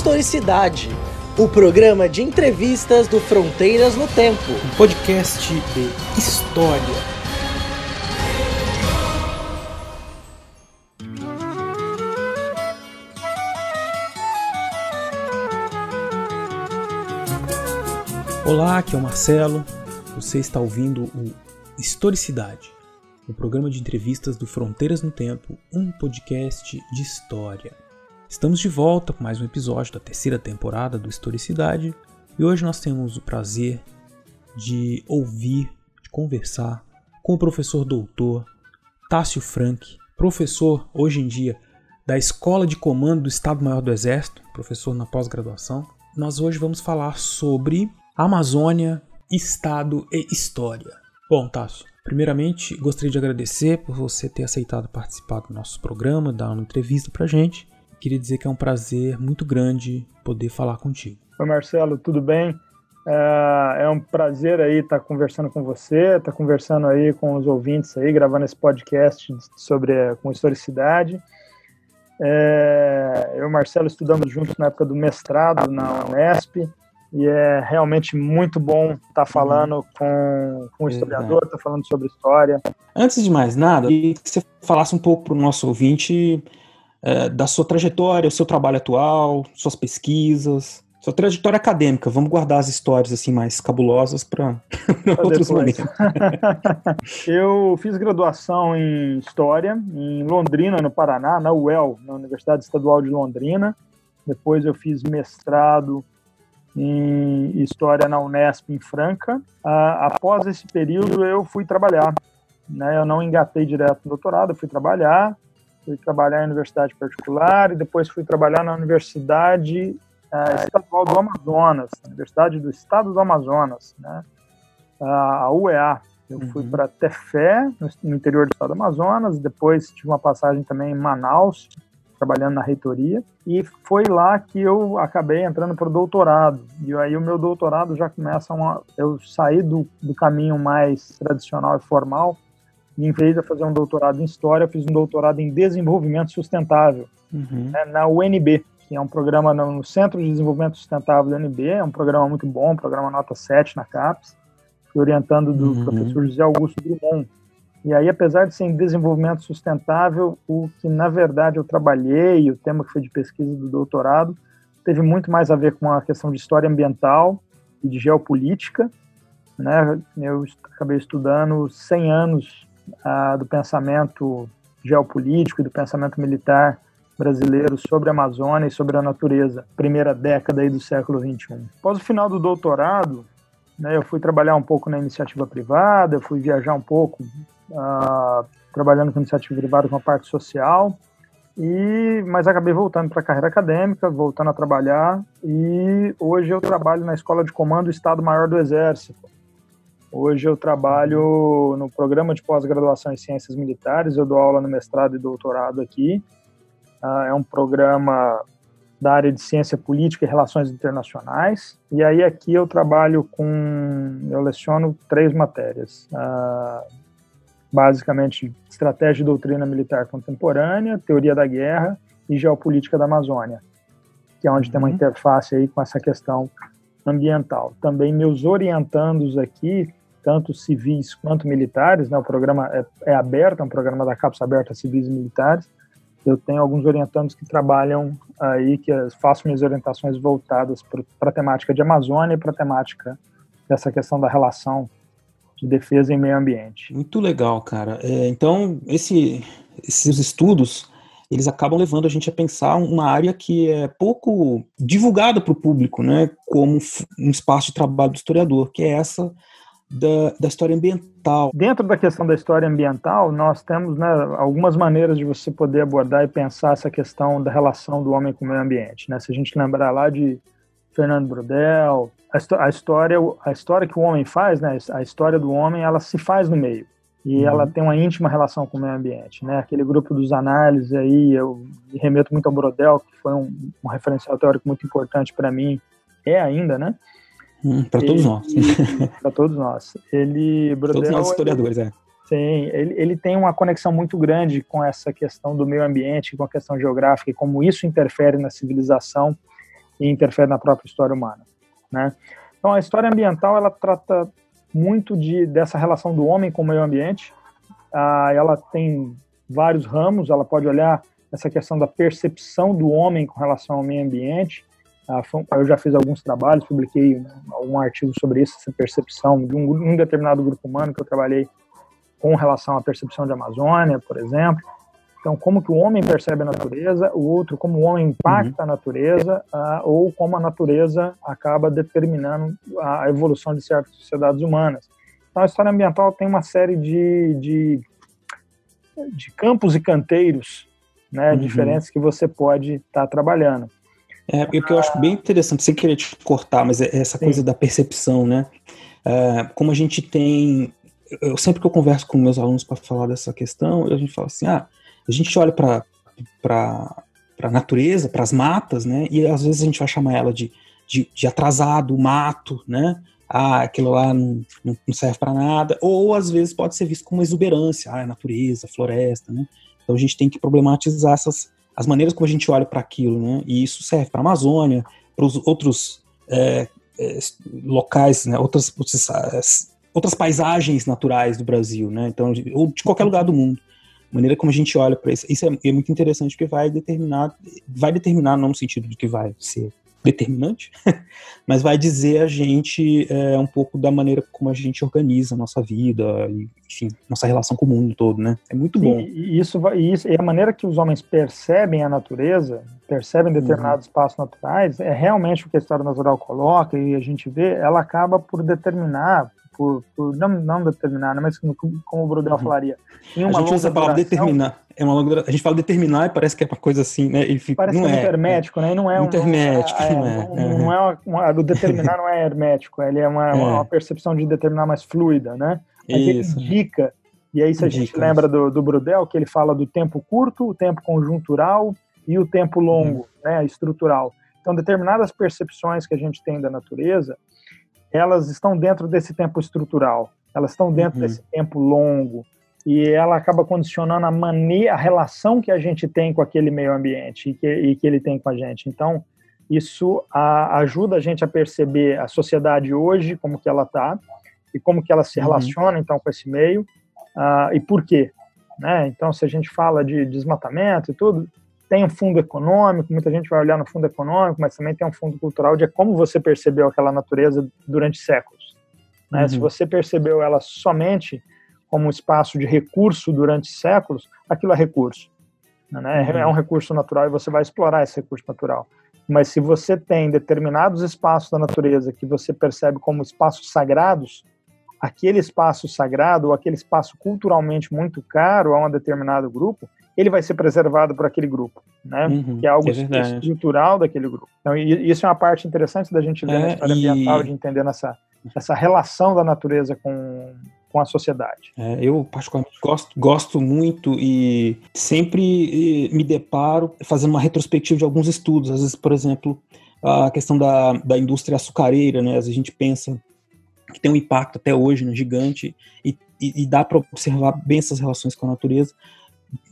Historicidade, o programa de entrevistas do Fronteiras no Tempo. Um podcast de história. Olá, aqui é o Marcelo. Você está ouvindo o Historicidade, o programa de entrevistas do Fronteiras no Tempo, um podcast de história. Estamos de volta com mais um episódio da terceira temporada do Historicidade e hoje nós temos o prazer de ouvir, de conversar com o professor doutor Tássio Frank, professor hoje em dia da Escola de Comando do Estado-Maior do Exército, professor na pós-graduação. Nós hoje vamos falar sobre Amazônia, Estado e História. Bom, Tássio, primeiramente gostaria de agradecer por você ter aceitado participar do nosso programa, dar uma entrevista pra gente queria dizer que é um prazer muito grande poder falar contigo. Oi, Marcelo, tudo bem? É, é um prazer aí estar conversando com você, estar conversando aí com os ouvintes aí, gravando esse podcast sobre com historicidade. É, eu e o Marcelo estudamos juntos na época do mestrado na Unesp e é realmente muito bom estar falando uhum. com, com um historiador, estar falando sobre história. Antes de mais nada, queria que você falasse um pouco para o nosso ouvinte é, da sua trajetória, o seu trabalho atual, suas pesquisas, sua trajetória acadêmica. Vamos guardar as histórias assim mais cabulosas para outros momentos. eu fiz graduação em História em Londrina, no Paraná, na UEL, na Universidade Estadual de Londrina. Depois eu fiz mestrado em História na Unesp em Franca. após esse período eu fui trabalhar. Né? Eu não engatei direto no doutorado, eu fui trabalhar fui trabalhar em universidade particular e depois fui trabalhar na Universidade uh, Estadual do Amazonas, Universidade do Estado do Amazonas, né? a UEA. Eu uhum. fui para Tefé, no interior do estado do Amazonas, depois tive uma passagem também em Manaus, trabalhando na reitoria, e foi lá que eu acabei entrando para o doutorado. E aí o meu doutorado já começa uma. Eu saí do, do caminho mais tradicional e formal e em vez de fazer um doutorado em História, eu fiz um doutorado em Desenvolvimento Sustentável, uhum. né, na UNB, que é um programa no Centro de Desenvolvimento Sustentável da UNB, é um programa muito bom, um programa nota 7 na CAPES, orientando do uhum. professor José Augusto Drummond. E aí, apesar de ser em desenvolvimento sustentável, o que na verdade eu trabalhei, o tema que foi de pesquisa do doutorado, teve muito mais a ver com a questão de história ambiental e de geopolítica. Né? Eu acabei estudando 100 anos do pensamento geopolítico e do pensamento militar brasileiro sobre a Amazônia e sobre a natureza, primeira década aí do século XXI. Após o final do doutorado, né, eu fui trabalhar um pouco na iniciativa privada, fui viajar um pouco uh, trabalhando com iniciativa privada com a parte social, e mas acabei voltando para a carreira acadêmica, voltando a trabalhar, e hoje eu trabalho na Escola de Comando Estado-Maior do Exército, Hoje eu trabalho no programa de pós-graduação em Ciências Militares, eu dou aula no mestrado e doutorado aqui. Uh, é um programa da área de Ciência Política e Relações Internacionais. E aí aqui eu trabalho com, eu leciono três matérias. Uh, basicamente, Estratégia e Doutrina Militar Contemporânea, Teoria da Guerra e Geopolítica da Amazônia, que é onde uhum. tem uma uhum. interface aí com essa questão ambiental. Também meus orientandos aqui tanto civis quanto militares, né? O programa é, é aberto, é um programa da CAPES aberto a civis e militares. Eu tenho alguns orientandos que trabalham aí, que faço minhas orientações voltadas para a temática de Amazônia e para a temática dessa questão da relação de defesa e meio ambiente. Muito legal, cara. É, então, esse, esses estudos, eles acabam levando a gente a pensar uma área que é pouco divulgada para o público, né, como um espaço de trabalho do historiador, que é essa da, da história ambiental. Dentro da questão da história ambiental, nós temos né, algumas maneiras de você poder abordar e pensar essa questão da relação do homem com o meio ambiente. Né? Se a gente lembrar lá de Fernando Brodel, a, a história, a história que o homem faz, né, a história do homem, ela se faz no meio e uhum. ela tem uma íntima relação com o meio ambiente, né? Aquele grupo dos análises aí, eu me remeto muito ao Brodel, que foi um, um referencial teórico muito importante para mim, é ainda, né? Hum, para todos nós. para todos nós. Ele, Brodel, todos nós historiadores, ele, é. Sim, ele, ele tem uma conexão muito grande com essa questão do meio ambiente, com a questão geográfica e como isso interfere na civilização. e interfere na própria história humana, né? Então a história ambiental ela trata muito de dessa relação do homem com o meio ambiente. Ah, ela tem vários ramos. Ela pode olhar essa questão da percepção do homem com relação ao meio ambiente. Ah, eu já fiz alguns trabalhos, publiquei um artigo sobre isso, essa percepção de um, um determinado grupo humano que eu trabalhei com relação à percepção de Amazônia, por exemplo. Então, como que o homem percebe a natureza, o outro, como o homem impacta uhum. a natureza, uh, ou como a natureza acaba determinando a evolução de certas sociedades humanas. Então, a história ambiental tem uma série de, de, de campos e canteiros né, uhum. diferentes que você pode estar tá trabalhando. É, o que eu acho bem interessante, sem querer te cortar, mas é essa Sim. coisa da percepção, né? É, como a gente tem. Eu sempre que eu converso com meus alunos para falar dessa questão, a gente fala assim: ah, a gente olha para a natureza, para as matas, né? E às vezes a gente vai chamar ela de, de, de atrasado, mato, né? Ah, aquilo lá não, não serve para nada. Ou às vezes pode ser visto como exuberância, ah, é natureza, floresta, né? Então a gente tem que problematizar essas as maneiras como a gente olha para aquilo, né? E isso serve para a Amazônia, para os outros é, é, locais, né? Outras, outras, paisagens naturais do Brasil, né? Então, ou de qualquer lugar do mundo maneira como a gente olha para isso, isso é, é, muito interessante porque vai determinar, vai determinar não no sentido de que vai ser determinante, mas vai dizer a gente é, um pouco da maneira como a gente organiza a nossa vida, e, enfim, nossa relação com o mundo todo, né? É muito bom. E isso, vai, isso e a maneira que os homens percebem a natureza, percebem determinados uhum. espaços naturais, é realmente o que a história natural coloca e a gente vê, ela acaba por determinar por, por não, não determinar, né, mas como, como o Brodel uhum. falaria. Em uma a gente usa a palavra determinar. É uma longa, a gente fala determinar e parece que é uma coisa assim, né? Fica, parece não que é, é hermético, né? E não é um, não é. Não, é, não é uma, o determinar não é hermético, ele é uma, é. uma percepção de determinar mais fluida, né? Mas Isso. ele indica, e aí se a gente lembra do, do Brodel, que ele fala do tempo curto, o tempo conjuntural e o tempo longo, uhum. né? Estrutural. Então, determinadas percepções que a gente tem da natureza, elas estão dentro desse tempo estrutural, elas estão dentro uhum. desse tempo longo, e ela acaba condicionando a maneira, a relação que a gente tem com aquele meio ambiente e que, e que ele tem com a gente. Então, isso a, ajuda a gente a perceber a sociedade hoje, como que ela está, e como que ela se uhum. relaciona, então, com esse meio, uh, e por quê. Né? Então, se a gente fala de desmatamento e tudo, tem um fundo econômico, muita gente vai olhar no fundo econômico, mas também tem um fundo cultural de como você percebeu aquela natureza durante séculos. Né? Uhum. Se você percebeu ela somente como um espaço de recurso durante séculos, aquilo é recurso. Né? Uhum. É um recurso natural e você vai explorar esse recurso natural. Mas se você tem determinados espaços da natureza que você percebe como espaços sagrados, aquele espaço sagrado ou aquele espaço culturalmente muito caro a um determinado grupo, ele vai ser preservado por aquele grupo, né? Uhum, que é algo é estrutural daquele grupo. Então, isso é uma parte interessante da gente ler é, na história e... ambiental, de entender essa, essa relação da natureza com, com a sociedade. É, eu, particularmente, gosto, gosto muito e sempre me deparo fazendo uma retrospectiva de alguns estudos. Às vezes, por exemplo, a questão da, da indústria açucareira, né? Às vezes a gente pensa que tem um impacto até hoje né, gigante e, e, e dá para observar bem essas relações com a natureza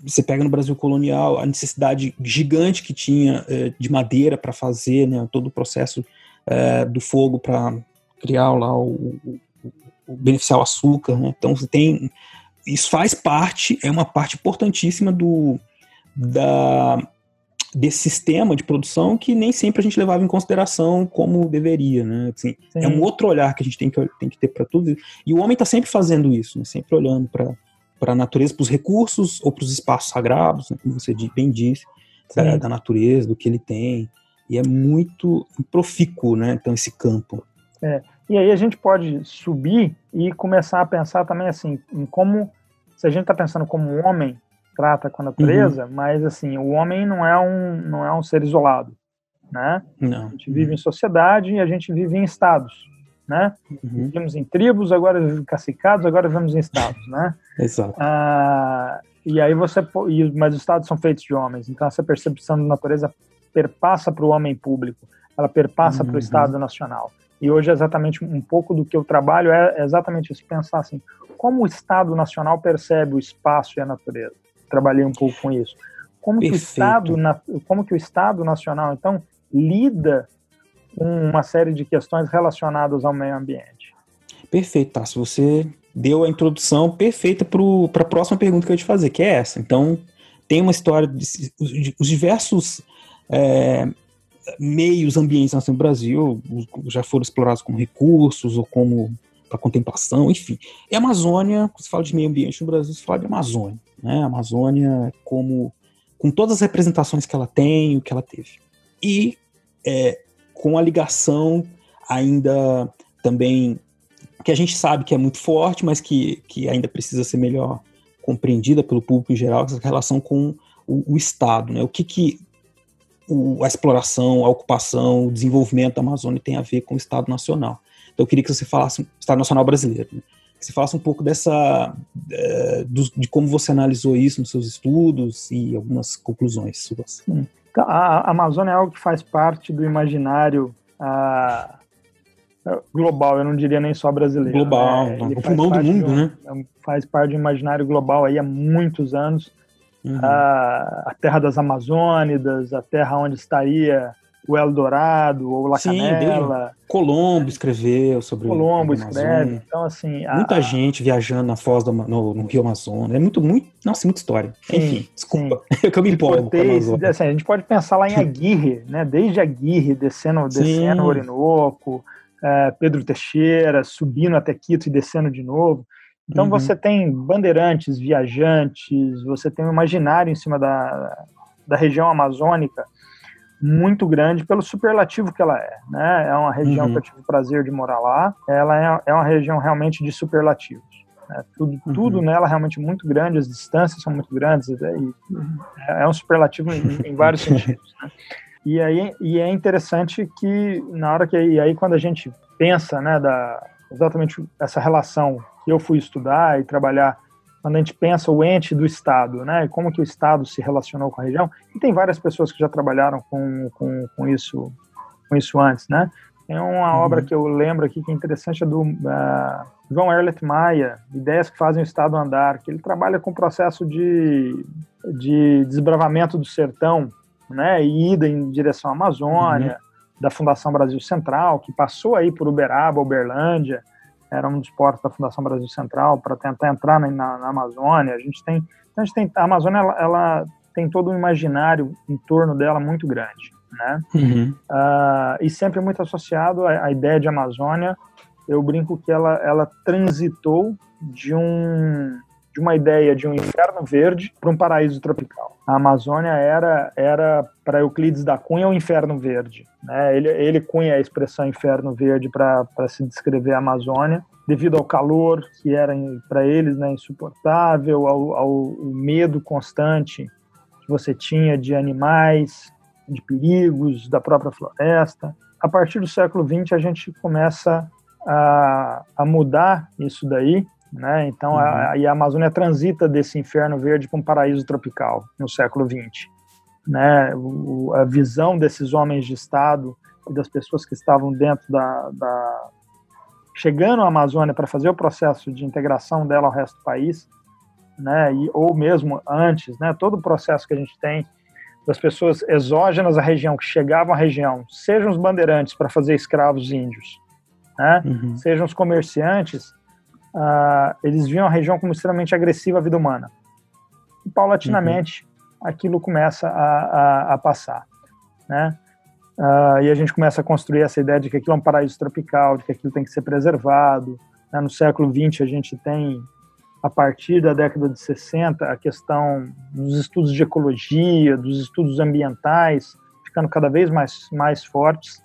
você pega no Brasil colonial a necessidade gigante que tinha é, de madeira para fazer né, todo o processo é, do fogo para criar lá o, beneficiar o açúcar. Né? Então você tem isso faz parte, é uma parte importantíssima do da desse sistema de produção que nem sempre a gente levava em consideração como deveria, né? Assim, é um outro olhar que a gente tem que, tem que ter para tudo. E o homem está sempre fazendo isso, né? sempre olhando para para a natureza, para os recursos ou para os espaços sagrados, né, como você bem disse, da, da, natureza, do que ele tem. E é muito profícuo, né? Então, esse campo. É. E aí a gente pode subir e começar a pensar também assim, em como, se a gente está pensando como o homem trata com a natureza, uhum. mas assim, o homem não é um, não é um ser isolado, né? Não. A gente vive em sociedade e a gente vive em estados né? Uhum. Vivemos em tribos, agora vivemos cacicados, agora vivemos em estados, né? Exato. Ah, e aí você, mas os estados são feitos de homens, então essa percepção da natureza perpassa para o homem público, ela perpassa uhum. para o Estado nacional. E hoje é exatamente um pouco do que eu trabalho é exatamente isso, pensar assim, como o Estado nacional percebe o espaço e a natureza. Trabalhei um pouco com isso. Como que o Estado, como que o Estado nacional então lida uma série de questões relacionadas ao meio ambiente. Perfeito? Se você deu a introdução perfeita para a próxima pergunta que eu ia te fazer, que é essa. Então, tem uma história, de, os diversos é, meios ambientes no Brasil já foram explorados como recursos ou como para contemplação, enfim. E a Amazônia, quando se fala de meio ambiente no Brasil, se fala de Amazônia. Né? A Amazônia como com todas as representações que ela tem, o que ela teve. E é, com a ligação ainda também que a gente sabe que é muito forte, mas que, que ainda precisa ser melhor compreendida pelo público em geral, essa relação com o, o Estado, né? O que, que o, a exploração, a ocupação, o desenvolvimento da Amazônia tem a ver com o Estado Nacional. Então eu queria que você falasse, Estado Nacional Brasileiro, né? que você falasse um pouco dessa, é, de como você analisou isso nos seus estudos e algumas conclusões suas. Então, a Amazônia é algo que faz parte do imaginário a, global, eu não diria nem só brasileiro. Global, né? o pulmão do mundo, né? É faz parte do imaginário global aí há muitos anos. Uhum. A, a terra das Amazônidas, a terra onde estaria o Eldorado ou La Sim, Canela. Colombo escreveu sobre Colombo escreve. Então, assim. Muita a... gente viajando na foz do, no, no, Rio Amazonas. É muito, muito. Nossa, muita história. Sim, Enfim, desculpa. Sim. que eu me empolgo. assim, a gente pode pensar lá em Aguirre, né? Desde Aguirre, descendo, descendo o Orinoco, é, Pedro Teixeira, subindo até Quito e descendo de novo. Então uhum. você tem bandeirantes, viajantes, você tem um imaginário em cima da, da região amazônica muito grande pelo superlativo que ela é. Né? É uma região uhum. que eu tive o prazer de morar lá. Ela é, é uma região realmente de superlativos. Né? Tudo, uhum. tudo nela é realmente muito grande, as distâncias são muito grandes, é, é um superlativo em, em vários sentidos. Né? E aí e é interessante que na hora que aí quando a gente pensa, né, da exatamente essa relação eu fui estudar e trabalhar quando a gente pensa o ente do Estado, né, como que o Estado se relacionou com a região, e tem várias pessoas que já trabalharam com, com, com isso com isso antes, né? Tem uma uhum. obra que eu lembro aqui que é interessante, é do uh, João Erlet Maia, Ideias que fazem o Estado andar, que ele trabalha com o processo de, de desbravamento do sertão, né, e ida em direção à Amazônia, uhum. da Fundação Brasil Central, que passou aí por Uberaba, Uberlândia, era um dos portos da Fundação Brasil Central para tentar entrar na, na, Amazônia. A gente tem, a, gente tem, a Amazônia ela, ela, tem todo um imaginário em torno dela muito grande, né? Uhum. Uh, e sempre muito associado à, à, ideia de Amazônia. Eu brinco que ela, ela transitou de um de uma ideia de um inferno verde para um paraíso tropical. A Amazônia era era para Euclides da Cunha o inferno verde. Né? Ele, ele cunha a expressão inferno verde para se descrever a Amazônia, devido ao calor que era para eles né, insuportável, ao, ao medo constante que você tinha de animais, de perigos da própria floresta. A partir do século XX a gente começa a, a mudar isso daí né? Então, uhum. a, a, Amazônia transita desse inferno verde para um paraíso tropical no século XX. Né? O, a visão desses homens de Estado e das pessoas que estavam dentro da, da chegando à Amazônia para fazer o processo de integração dela ao resto do país, né? E, ou mesmo antes, né? Todo o processo que a gente tem das pessoas exógenas à região que chegavam à região, sejam os bandeirantes para fazer escravos índios, né? Uhum. Sejam os comerciantes uh, eles viam a região como extremamente agressiva à vida humana. E paulatinamente uhum. aquilo começa a, a, a passar, né? Uh, e a gente começa a construir essa ideia de que aquilo é um paraíso tropical, de que aquilo tem que ser preservado. Né? No século XX a gente tem, a partir da década de 60, a questão dos estudos de ecologia, dos estudos ambientais, ficando cada vez mais, mais fortes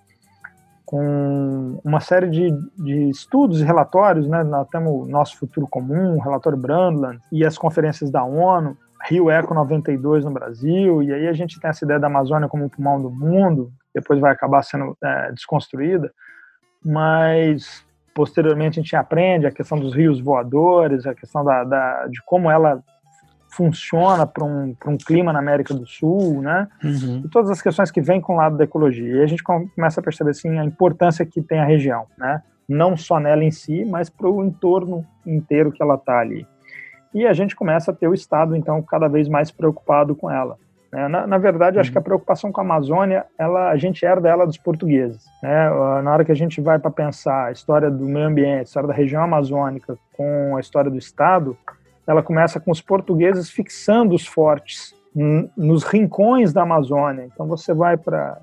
com uma série de, de estudos e relatórios, né? Nós o Nosso Futuro Comum, o relatório Brundtland e as conferências da ONU, Rio Eco 92 no Brasil, e aí a gente tem essa ideia da Amazônia como o pulmão do mundo, depois vai acabar sendo é, desconstruída, mas posteriormente a gente aprende a questão dos rios voadores, a questão da, da de como ela funciona para um, um clima na América do Sul, né? Uhum. E todas as questões que vêm com o lado da ecologia. E a gente começa a perceber assim a importância que tem a região, né? Não só nela em si, mas para o entorno inteiro que ela está ali. E a gente começa a ter o Estado, então, cada vez mais preocupado com ela. Né? Na, na, verdade, acho que a uhum. preocupação com a Amazônia, ela, a gente herda ela dos portugueses. Né? Na hora que a gente vai para pensar a história do meio ambiente, a história da região amazônica com a história do Estado, ela começa com os portugueses fixando os fortes nos rincões da Amazônia. Então você vai para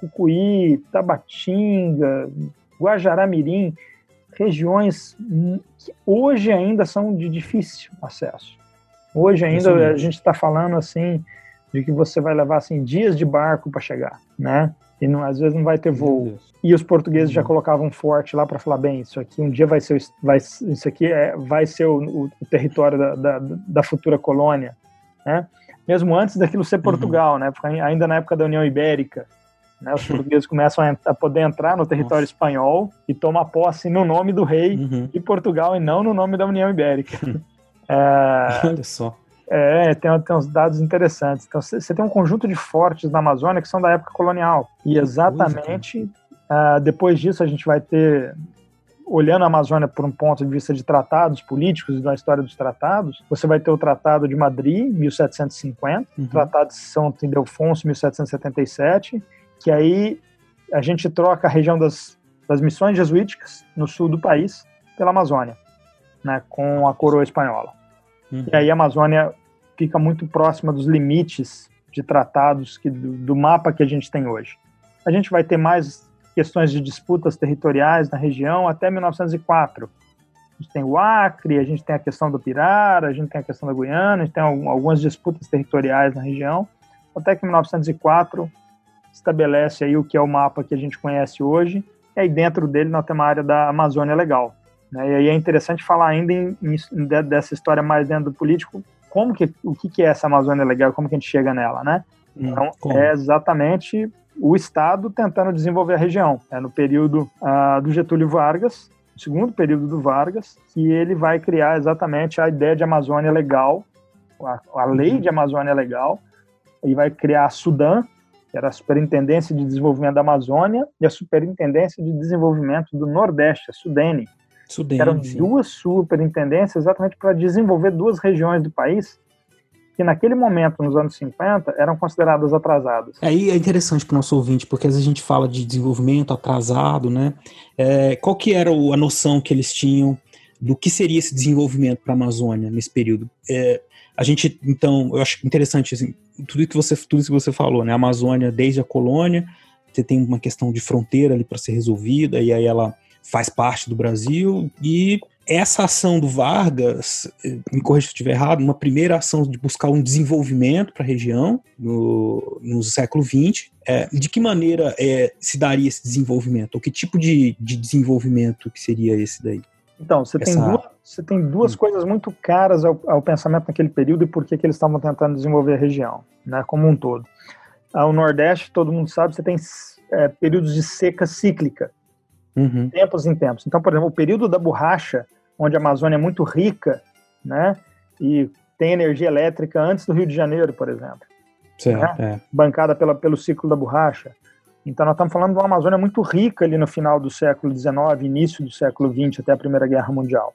Cucuí, Tabatinga, Guajará-Mirim, regiões que hoje ainda são de difícil acesso. Hoje ainda a gente está falando assim de que você vai levar assim dias de barco para chegar, né? E não, às vezes não vai ter voo. E os portugueses já uhum. colocavam um forte lá para falar bem, isso aqui um dia vai ser, vai, isso aqui é, vai ser o, o, o território da, da, da, futura colônia, né? Mesmo antes daquilo ser uhum. Portugal, uhum. né? Porque ainda na época da União Ibérica, né? Os portugueses começam a, a, poder entrar no território Nossa. espanhol e tomar posse no nome do rei uhum. de Portugal e não no nome da União Ibérica. é, Olha só. É, tem, tem uns dados interessantes. Então, você tem um conjunto de fortes na Amazônia que são da época colonial. E exatamente uh, depois disso a gente vai ter, olhando a Amazônia por um ponto de vista de tratados políticos e da história dos tratados, você vai ter o Tratado de Madrid, 1750, uhum. o Tratado de São Ildefonso, 1777, que aí a gente troca a região das, das missões jesuíticas no sul do país pela Amazônia, né, com a coroa espanhola. Uhum. E aí a Amazônia fica muito próxima dos limites de tratados que, do, do, mapa que a gente tem hoje. A gente vai ter mais questões de disputas territoriais na região até 1904. A gente tem o Acre, a gente tem a questão do Pirara, a gente tem a questão da Guiana, a gente tem algumas disputas territoriais na região, até que em 1904 estabelece aí o que é o mapa que a gente conhece hoje, e aí dentro dele nós temos a área da Amazônia Legal. Né? E aí é interessante falar ainda em, em, dessa história mais dentro do político, como que, o que, que é essa Amazônia legal, como que a gente chega nela, né? Hum, então, como? é exatamente o Estado tentando desenvolver a região. É no período uh, do Getúlio Vargas, segundo período do Vargas, que ele vai criar exatamente a ideia de Amazônia legal, a, a lei uhum. de Amazônia legal, e vai criar a Sudã, que era a Superintendência de Desenvolvimento da Amazônia, e a Superintendência de Desenvolvimento do Nordeste, a Sudene, Sudene, eram duas superintendências exatamente para desenvolver duas regiões do país que naquele momento, nos anos 50, eram consideradas atrasadas. Aí é interessante para o nosso ouvinte, porque às vezes a gente fala de desenvolvimento atrasado, né? É, qual que era a noção que eles tinham do que seria esse desenvolvimento para a Amazônia nesse período? É, a gente, então, eu acho interessante assim, tudo que você tudo que você falou, né? A Amazônia desde a colônia, você tem uma questão de fronteira ali para ser resolvida e aí ela faz parte do Brasil e essa ação do Vargas, eh, me corrija se eu estiver errado, uma primeira ação de buscar um desenvolvimento para a região no, no século XX, é, de que maneira é, se daria esse desenvolvimento? Ou que tipo de, de desenvolvimento que seria esse daí? Então, você Essa... tem duas, você tem duas hum. coisas muito caras ao, ao, pensamento naquele período e por que, que eles estavam tentando desenvolver a região, né, como um todo. Ao Nordeste, todo mundo sabe, você tem é, períodos de seca cíclica uhum. tempos em tempos. Então, por exemplo, o período da borracha, onde a Amazônia é muito rica, né, e tem energia elétrica antes do Rio de Janeiro, por exemplo, certo, né, é. bancada pela, pelo ciclo da borracha. Então, nós estamos falando de uma Amazônia muito rica ali no final do século XIX, início do século XX, até a Primeira Guerra Mundial.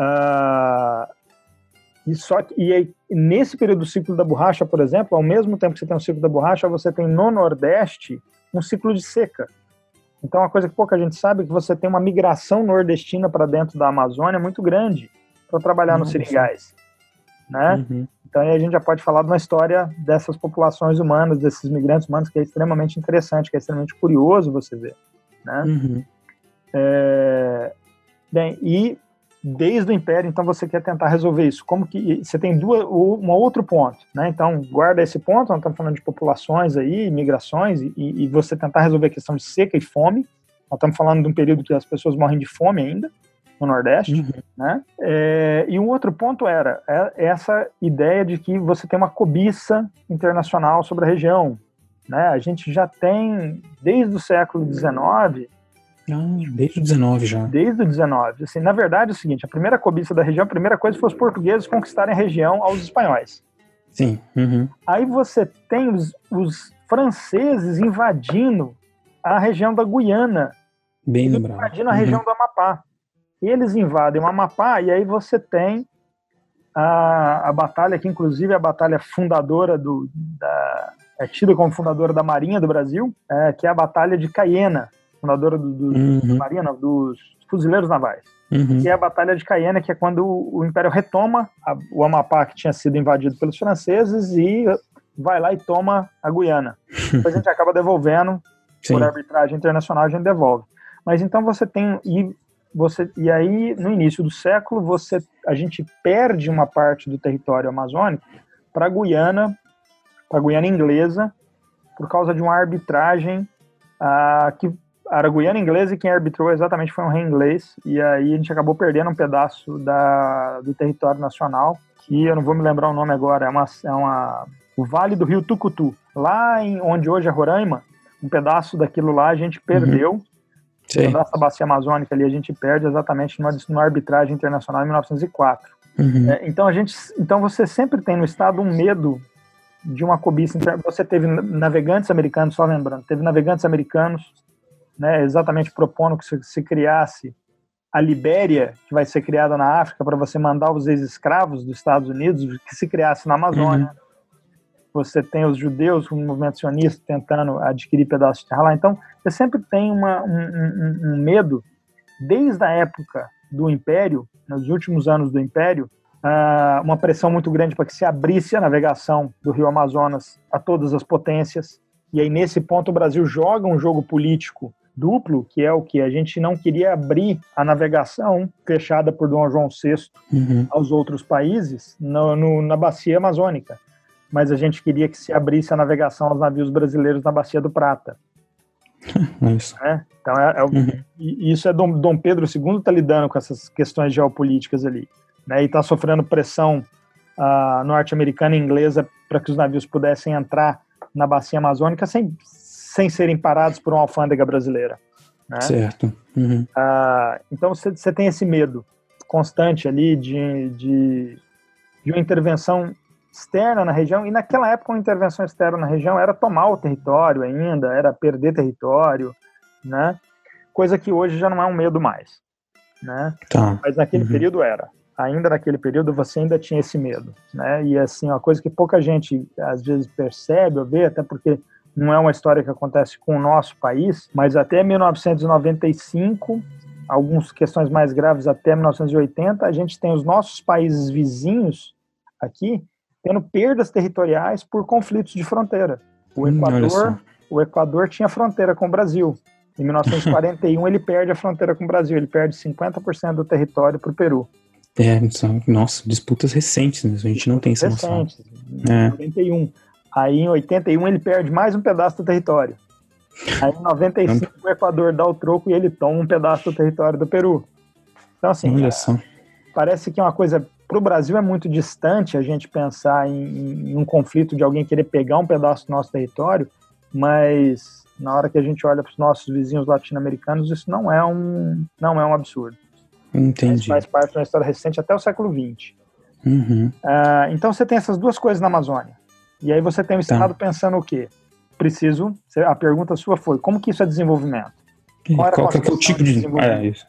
Uh, e só e aí, nesse período do ciclo da borracha, por exemplo, ao mesmo tempo que você tem o ciclo da borracha, você tem no Nordeste um ciclo de seca. Então, uma coisa que pouca gente sabe é que você tem uma migração nordestina para dentro da Amazônia muito grande para trabalhar nos seringais, né? Uhum. Então, aí a gente já pode falar de uma história dessas populações humanas, desses migrantes humanos, que é extremamente interessante, que é extremamente curioso você ver, né? Uhum. É... Bem, e desde o Império, então você quer tentar resolver isso. Como que você tem duas, um outro ponto, né? Então guarda esse ponto. Nós estamos falando de populações aí, migrações e, e, você tentar resolver a questão de seca e fome. Nós estamos falando de um período que as pessoas morrem de fome ainda no Nordeste, uhum. né? É, e um outro ponto era é, essa ideia de que você tem uma cobiça internacional sobre a região, né? A gente já tem desde o século XIX ah, desde o 19 já. Desde o 19. Assim, na verdade é o seguinte, a primeira cobiça da região, a primeira coisa foi os portugueses conquistarem a região aos espanhóis. Sim. Uhum. Aí você tem os, os, franceses invadindo a região da Guiana. Bem lembrado. Invadindo a região uhum. do Amapá. Eles invadem o Amapá e aí você tem a, a batalha, que inclusive é a batalha fundadora do, da, é tida como fundadora da Marinha do Brasil, é, que é a Batalha de Cayena, fundadora do, do uhum. Marinha, dos Fuzileiros Navais. Uhum. Que é a Batalha de Cayena, que é quando o, o Império retoma a, o Amapá, que tinha sido invadido pelos franceses, e vai lá e toma a Guiana. Depois a gente acaba devolvendo, Sim. por arbitragem internacional, a gente devolve. Mas então você tem. E, você, e aí, no início do século, você, a gente perde uma parte do território amazônico para a Guiana, para a Guiana inglesa, por causa de uma arbitragem ah, que era Guiana inglesa e quem arbitrou exatamente foi um rei inglês, e aí a gente acabou perdendo um pedaço da, do território nacional, que eu não vou me lembrar o nome agora, é uma, é uma o Vale do Rio Tucutu. Lá em onde hoje é Roraima, um pedaço daquilo lá a gente perdeu. Uhum. Um pedaço da bacia amazônica ali a gente perde exatamente numa, numa arbitragem internacional em 1904. Uhum. É, então a gente, então você sempre tem no estado um medo de uma cobiça. Você teve navegantes americanos, só lembrando, teve navegantes americanos, né, exatamente propondo que se, se criasse a Libéria, que vai ser criada na África para você mandar os ex-escravos dos Estados Unidos, que se criasse na Amazônia. Uhum você tem os judeus, o movimento sionista tentando adquirir pedaços de terra lá. Então, você sempre tem uma, um, um, um, medo, desde a época do Império, nos últimos anos do Império, uh, uma pressão muito grande para que se abrisse a navegação do rio Amazonas a todas as potências. E aí, nesse ponto, o Brasil joga um jogo político duplo, que é o que a gente não queria abrir a navegação fechada por Dom João VI uhum. aos outros países no, no, na bacia amazônica mas a gente queria que se abrisse a navegação aos navios brasileiros na Bacia do Prata. Isso. É? Então, é, é uhum. isso é Dom, Dom Pedro II está lidando com essas questões geopolíticas ali. Né, e está sofrendo pressão uh, norte-americana e inglesa para que os navios pudessem entrar na bacia amazônica sem, sem serem parados por uma alfândega brasileira. Né? Certo. Uhum. Uh, então você tem esse medo constante ali de, de, de uma intervenção externa na região, e naquela época uma intervenção externa na região era tomar o território ainda, era perder território, né? Coisa que hoje já não é um medo mais, né? Tá. Mas naquele uhum. período era. Ainda naquele período você ainda tinha esse medo, né? E assim, uma coisa que pouca gente às vezes percebe ou vê, até porque não é uma história que acontece com o nosso país, mas até 1995 algumas questões mais graves até 1980, a gente tem os nossos países vizinhos aqui tendo perdas territoriais por conflitos de fronteira. O hum, Equador, o Equador tinha fronteira com o Brasil. Em 1941 ele perde a fronteira com o Brasil, ele perde 50% do território para o Peru. É, nossa, disputas recentes, né? a gente não tem essa noção. Recentes, é. 91. Aí em 81 ele perde mais um pedaço do território. Aí em 95 o Equador dá o troco e ele toma um pedaço do território do Peru. Então assim, só. parece que é uma coisa para o Brasil é muito distante a gente pensar em, em, um conflito de alguém querer pegar um pedaço do nosso território, mas na hora que a gente olha para os nossos vizinhos latino-americanos, isso não é um, não é um absurdo. Entendi. Isso faz parte de uma história recente até o século XX. Uhum. Uh, então você tem essas duas coisas na Amazônia. E aí você tem o tá. Estado tá. pensando o quê? Preciso. A pergunta sua foi: como que isso é desenvolvimento? Qual, Qual é o tipo de, de desenvolvimento? É isso.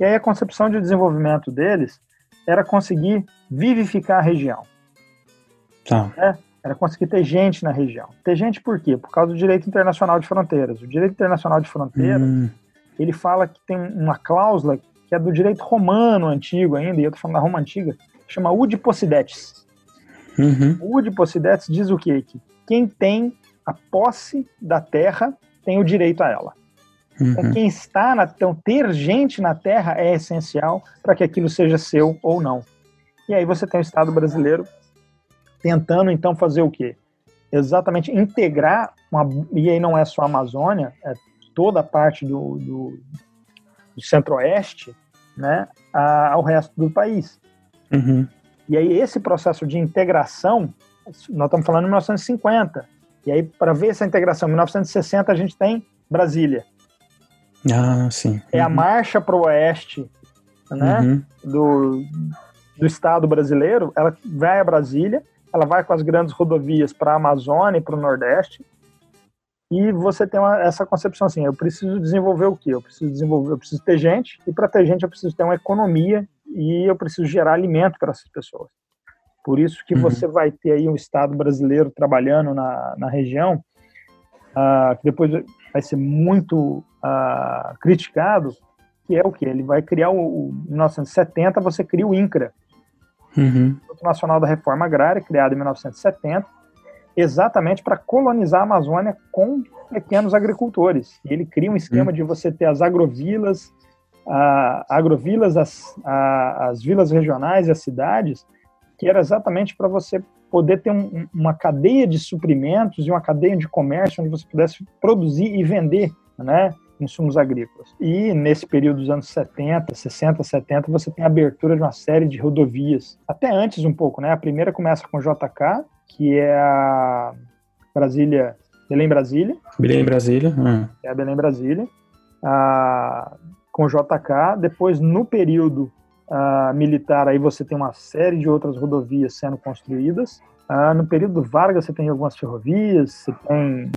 E aí a concepção de desenvolvimento deles era conseguir vivificar a região. Tá. Né? Era conseguir ter gente na região. Ter gente por quê? Por causa do direito internacional de fronteiras. O direito internacional de fronteiras, hum. ele fala que tem uma cláusula que é do direito romano antigo ainda, e eu tô falando da Roma antiga, que chama Udi Possidetis. Uhum. O Udi Possidetis diz o quê? Que quem tem a posse da terra tem o direito a ela. Então, uhum. Então, quem está na, então, ter gente na Terra é essencial para que aquilo seja seu ou não. E aí você tem o Estado brasileiro tentando então fazer o quê? Exatamente integrar uma, e aí não é só a Amazônia, é toda a parte do, do, do Centro-Oeste, né, a, ao resto do país. Uhum. E aí esse processo de integração, nós estamos falando em 1950. E aí para ver essa integração, em 1960 a gente tem Brasília. Ah, sim. É a uhum. marcha para o oeste né, uhum. do, do Estado brasileiro. Ela vai a Brasília, ela vai com as grandes rodovias para a Amazônia e para o Nordeste. E você tem uma, essa concepção assim: eu preciso desenvolver o quê? Eu preciso desenvolver, eu preciso ter gente, e para ter gente eu preciso ter uma economia e eu preciso gerar alimento para essas pessoas. Por isso que uhum. você vai ter aí um Estado brasileiro trabalhando na, na região, uh, que depois vai ser muito uh, criticado, que é o que? Ele vai criar o, o, em 1970 você cria o INCRA, uhum. Instituto Nacional da Reforma Agrária, criado em 1970, exatamente para colonizar a Amazônia com pequenos agricultores. E ele cria um esquema uhum. de você ter as agrovilas, a, agrovilas, as, a, as vilas regionais e as cidades, que era exatamente para você poder ter um, uma cadeia de suprimentos e uma cadeia de comércio onde você pudesse produzir e vender, né? insumos agrícolas. E nesse período dos anos 70, 60, 70, você tem a abertura de uma série de rodovias. Até antes um pouco, né? A primeira começa com JK, que é a Brasília, Belém Brasília. Belém Brasília. Hum. É a Belém Brasília. A, com JK. Depois, no período uh, militar, aí você tem uma série de outras rodovias sendo construídas. Uh, no período Vargas, você tem algumas ferrovias, você tem,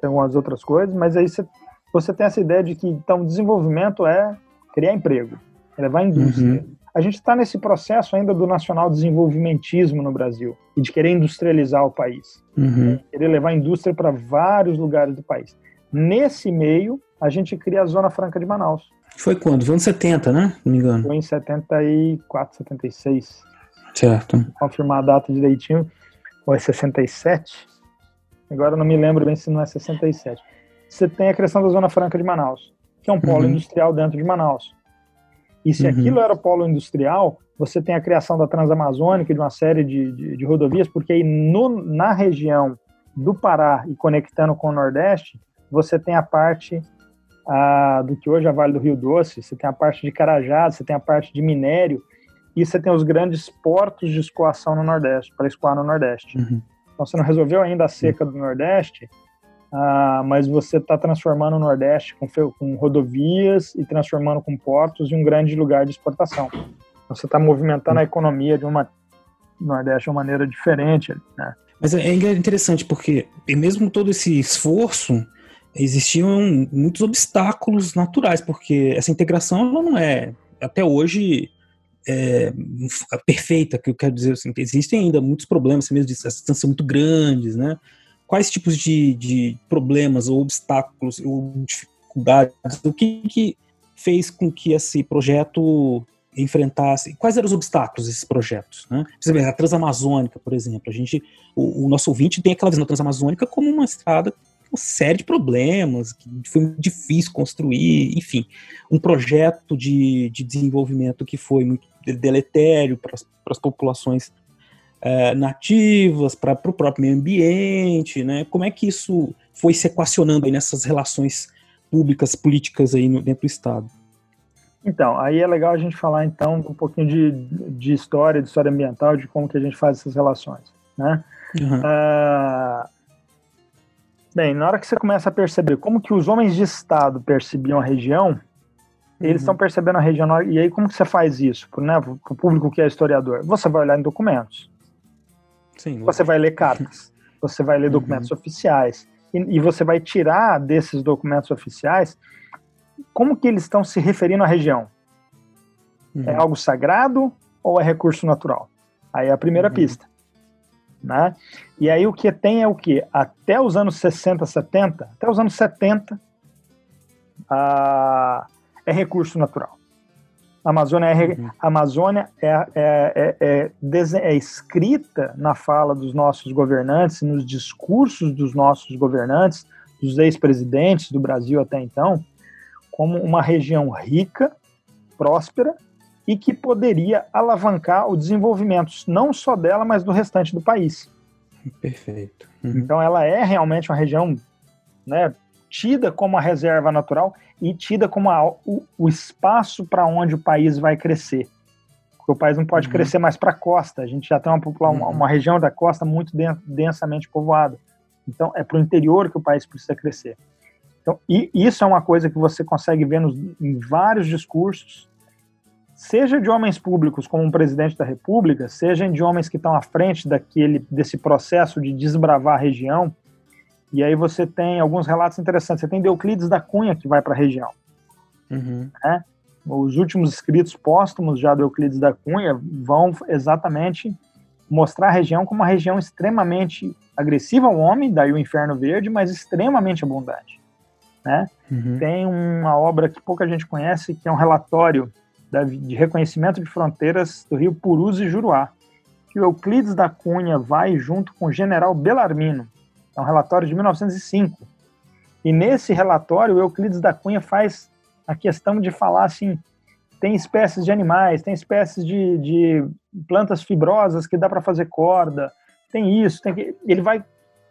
tem algumas outras coisas, mas aí você, você tem essa ideia de que então desenvolvimento é criar emprego, é levar indústria. Uhum. A gente está nesse processo ainda do nacional desenvolvimentismo no Brasil e de querer industrializar o país, uhum. querer levar a indústria para vários lugares do país. Nesse meio, a gente cria a Zona Franca de Manaus. Foi quando? Foi anos 70, né? Não me engano. Foi em 74, 76. Certo. Confirmar a data direitinho. Ou é 67? Agora não me lembro bem se não é 67. Você tem a criação da Zona Franca de Manaus, que é um polo uhum. industrial dentro de Manaus. E se uhum. aquilo era polo industrial, você tem a criação da Transamazônica, de uma série de, de, de rodovias, porque aí no, na região do Pará e conectando com o Nordeste, você tem a parte a, do que hoje é a Vale do Rio Doce, você tem a parte de Carajás, você tem a parte de minério, e você tem os grandes portos de escoação no Nordeste, para escoar no Nordeste. Uhum. Então você não resolveu ainda a seca do Nordeste, ah, mas você está transformando o Nordeste com, com, rodovias e transformando com portos em um grande lugar de exportação. Então, você está movimentando a economia de uma Nordeste de uma maneira diferente. Né? Mas é interessante porque, mesmo todo esse esforço, existiam muitos obstáculos naturais, porque essa integração ela não é, até hoje, é, perfeita, que eu quero dizer assim, existem ainda muitos problemas, mesmo de distâncias muito grandes, né? Quais tipos de, de problemas ou obstáculos ou dificuldades, o que, que fez com que esse projeto enfrentasse, quais eram os obstáculos desses projetos, né? Por exemplo, a Transamazônica, por exemplo, a gente, o, o nosso ouvinte tem aquela visão da Transamazônica como uma estrada uma série de problemas, que foi difícil construir, enfim, um projeto de, de desenvolvimento que foi muito deletério para as populações é, nativas, para o próprio meio ambiente, né? Como é que isso foi se equacionando aí nessas relações públicas, políticas aí no, dentro do Estado? Então, aí é legal a gente falar então um pouquinho de, de história, de história ambiental, de como que a gente faz essas relações, né? Uhum. Uh, Bem, na hora que você começa a perceber como que os homens de Estado percebiam a região, uhum. eles estão percebendo a região. E aí, como que você faz isso para né, o público que é historiador? Você vai olhar em documentos. Sim, você vai ler cartas. Você vai ler uhum. documentos oficiais. E, e, você vai tirar desses documentos oficiais como que eles estão se referindo à região. Uhum. É algo sagrado ou é recurso natural? Aí é a primeira uhum. pista. Né? E aí o que tem é o que? Até os anos 60, 70, até os anos 70, a, é recurso natural. A Amazônia é, uhum. a Amazônia é, é, é, é, é, escrita na fala dos nossos governantes, nos discursos dos nossos governantes, dos ex-presidentes do Brasil até então, como uma região rica, próspera e que poderia alavancar o desenvolvimento não só dela, mas do restante do país. Perfeito. Uhum. Então ela é realmente uma região né, tida como a reserva natural e tida como a, o, o, espaço para onde o país vai crescer. Porque o país não pode uhum. crescer mais para a costa, a gente já tem uma, uma, uhum. uma região da costa muito densamente povoada. Então é para o interior que o país precisa crescer. Então, e isso é uma coisa que você consegue ver nos, em vários discursos seja de homens públicos como um presidente da República, seja de homens que estão à frente daquele desse processo de desbravar a região. E aí você tem alguns relatos interessantes. Você tem Euclides da Cunha que vai para a região. Uhum. Né? Os últimos escritos póstumos já do Euclides da Cunha vão exatamente mostrar a região como uma região extremamente agressiva ao homem, daí o Inferno Verde, mas extremamente abundante. Né? Uhum. Tem uma obra que pouca gente conhece, que é um relatório de reconhecimento de fronteiras do rio Purus e Juruá, que o Euclides da Cunha vai junto com o general Belarmino. É um relatório de 1905. E nesse relatório, o Euclides da Cunha faz a questão de falar assim: tem espécies de animais, tem espécies de, de plantas fibrosas que dá para fazer corda, tem isso, tem que... ele vai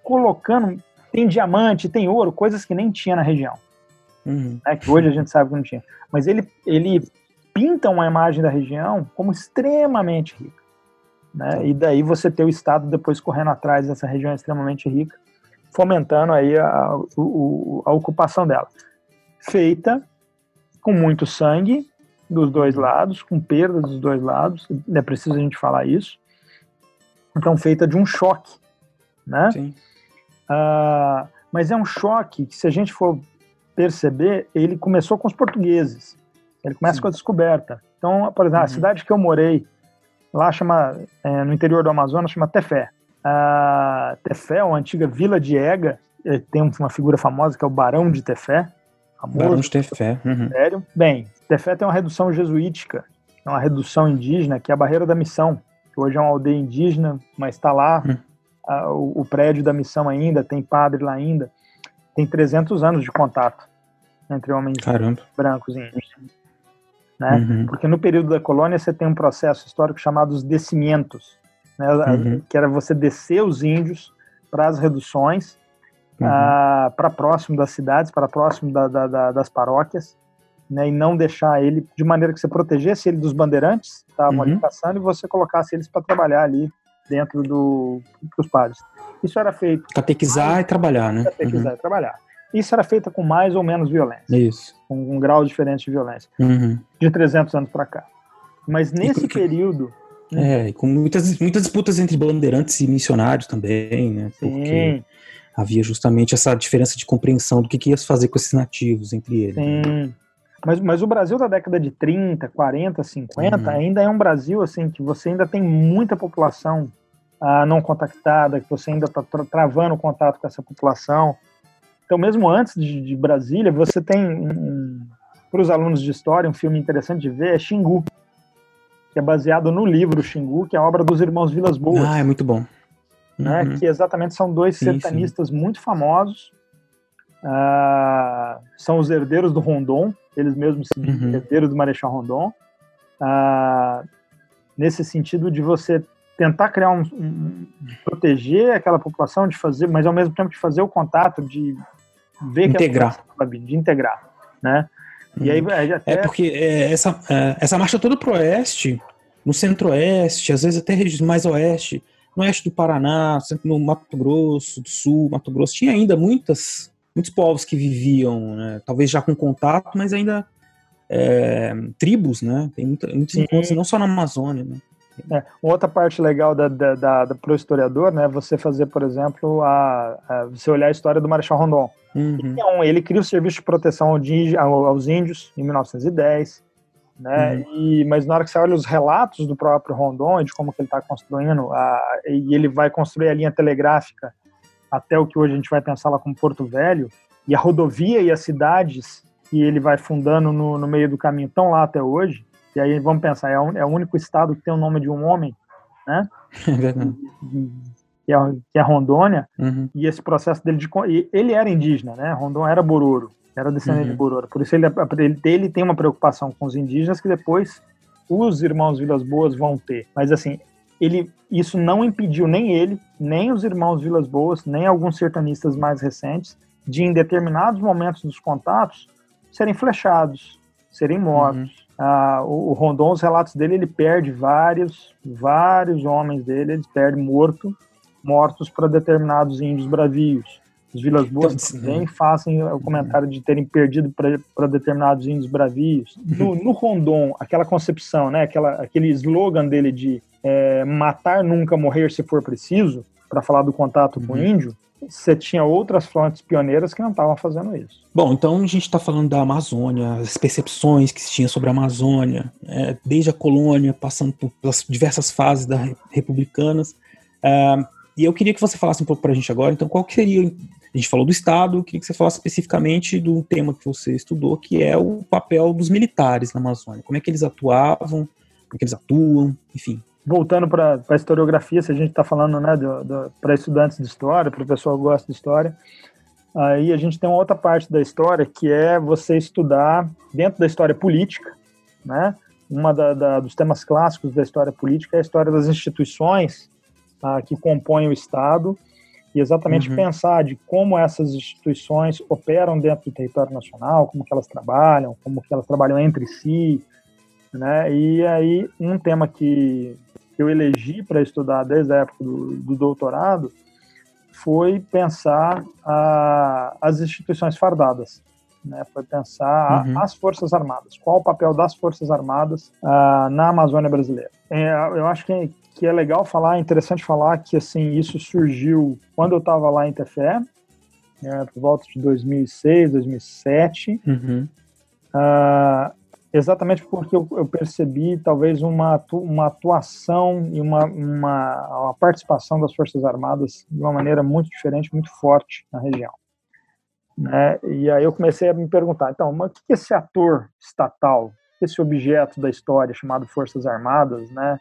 colocando, tem diamante, tem ouro, coisas que nem tinha na região. Uhum. Né, que hoje a gente sabe que não tinha. Mas ele, ele pinta uma imagem da região como extremamente rica. Né? E daí você ter o Estado depois correndo atrás dessa região extremamente rica, fomentando aí a, a, a ocupação dela. Feita com muito sangue dos dois lados, com perda dos dois lados, é preciso a gente falar isso. Então, feita de um choque, né? Sim. Uh, mas é um choque que, se a gente for perceber, ele começou com os portugueses. Ele começa Sim. com a descoberta. Então, por exemplo, uhum. a cidade que eu morei, lá chama, é, no interior do Amazonas, chama Tefé. Uh, Tefé, uma antiga vila de Ega, tem uma figura famosa que é o Barão de Tefé. Famoso, Barão de Tefé. Uhum. Sério. Bem, Tefé tem uma redução jesuítica, é uma redução indígena, que é a Barreira da Missão, que hoje é uma aldeia indígena, mas está lá uhum. uh, o, o prédio da missão ainda, tem padre lá ainda. Tem 300 anos de contato entre homens Caramba. brancos e índios né? Uhum. Porque no período da colônia você tem um processo histórico chamado os descimentos, né? Uhum. que era você descer os índios para as reduções, uhum. Ah, para próximo das cidades, para próximo da, da, da, das paróquias, né? e não deixar ele de maneira que você protegesse ele dos bandeirantes estavam ali uhum. passando e você colocasse eles para trabalhar ali dentro do, dos padres. Isso era feito. Catequizar e trabalhar, né? Catequizar uhum. e trabalhar. Isso era feito com mais ou menos violência. Isso. Com um grau diferente de violência. Uhum. De 300 anos para cá. Mas nesse período. Né? É, com muitas, muitas disputas entre bandeirantes e missionários também, né? Porque Sim. havia justamente essa diferença de compreensão do que, que ia se fazer com esses nativos entre eles. Sim. Né? Mas, mas o Brasil da década de 30, 40, 50 uhum. ainda é um Brasil assim que você ainda tem muita população ah, não contactada, que você ainda está tra travando o contato com essa população. Então, mesmo antes de, de Brasília, você tem, um, para os alunos de história, um filme interessante de ver, é Xingu, que é baseado no livro Xingu, que é a obra dos irmãos Vilas Boas. Ah, é muito bom. Né, uhum. Que exatamente são dois sim, sertanistas sim. muito famosos, uh, são os herdeiros do Rondon, eles mesmos uhum. herdeiros do Marechal Rondon, uh, nesse sentido de você tentar criar um, um, proteger aquela população de fazer, mas ao mesmo tempo de fazer o contato de ver integrar. que de integrar, né? E aí, uhum. até... É porque é, essa, é, essa marcha toda pro oeste, no centro-oeste, às vezes até mais oeste, no oeste do Paraná, no Mato Grosso do Sul, Mato Grosso, tinha ainda muitas, muitos povos que viviam, né, talvez já com contato, mas ainda é, tribos, né? Tem muita, muitos Sim. encontros, não só na Amazônia, né? É, outra parte legal da, da, da, da para o historiador, né, você fazer, por exemplo, a, a, você olhar a história do Marechal Rondon. Uhum. Então, ele cria o serviço de proteção aos índios em 1910, né, uhum. e, mas na hora que você olha os relatos do próprio Rondon de como que ele está construindo, a, e ele vai construir a linha telegráfica até o que hoje a gente vai pensar lá como Porto Velho, e a rodovia e as cidades que ele vai fundando no, no meio do caminho estão lá até hoje, e aí vamos pensar, é, é o único estado que tem o nome de um homem, né? É verdade. Que é, que é Rondônia, uhum. e esse processo dele de. Ele era indígena, né? Rondon era Bororo, era descendente uhum. de Bororo. Por isso ele, ele, ele tem uma preocupação com os indígenas que depois os irmãos Vilas Boas vão ter. Mas assim, ele, isso não impediu nem ele, nem os irmãos Vilas Boas, nem alguns sertanistas mais recentes, de em determinados momentos dos contatos serem flechados, serem mortos. Uhum. Ah, o, Rondon, os relatos dele, ele perde vários, vários homens dele, ele perde morto, mortos para determinados índios bravios. Os Vilas Boas então, também fazem o comentário de terem perdido para determinados índios bravios. No, no, Rondon, aquela concepção, né, aquela, aquele slogan dele de é, matar nunca, morrer se for preciso, para falar do contato com o Uhum. índio, você tinha outras fontes pioneiras que não estavam fazendo isso. Bom, então a gente está falando da Amazônia, as percepções que se tinha sobre a Amazônia, é, desde a colônia, passando por- pelas diversas fases da re- republicanas. Ah, e eu queria que você falasse um pouco para a gente agora, então, qual que seria. A gente falou do Estado, eu queria que você falasse especificamente do tema que você estudou, que é o papel dos militares na Amazônia. Como é que eles atuavam, como é que eles atuam, enfim. Voltando para a historiografia, se a gente está falando né, para estudantes de história, para o pessoal que gosta de história, aí a gente tem uma outra parte da história que é você estudar dentro da história política, né? Uma da, da, dos temas clássicos da história política é a história das instituições ah, que compõem o Estado e exatamente Uhum. pensar de como essas instituições operam dentro do território nacional, como que elas trabalham, como que elas trabalham entre si, né? E aí um tema que eu elegi para estudar desde a época do, do doutorado foi pensar a, as instituições fardadas, né? Foi pensar Uhum. a, as forças armadas, qual o papel das forças armadas ah, na Amazônia brasileira. É, eu acho que que é legal falar, é interessante falar que assim isso surgiu quando eu estava lá em Tefé, né, por volta de 2006, 2007, Uhum. ah, exatamente porque eu, eu percebi talvez uma, atu- uma atuação e uma, uma, uma participação das Forças Armadas de uma maneira muito diferente, muito forte na região. Né? E aí eu comecei a me perguntar, então, mas o que esse ator estatal, esse objeto da história chamado Forças Armadas, né,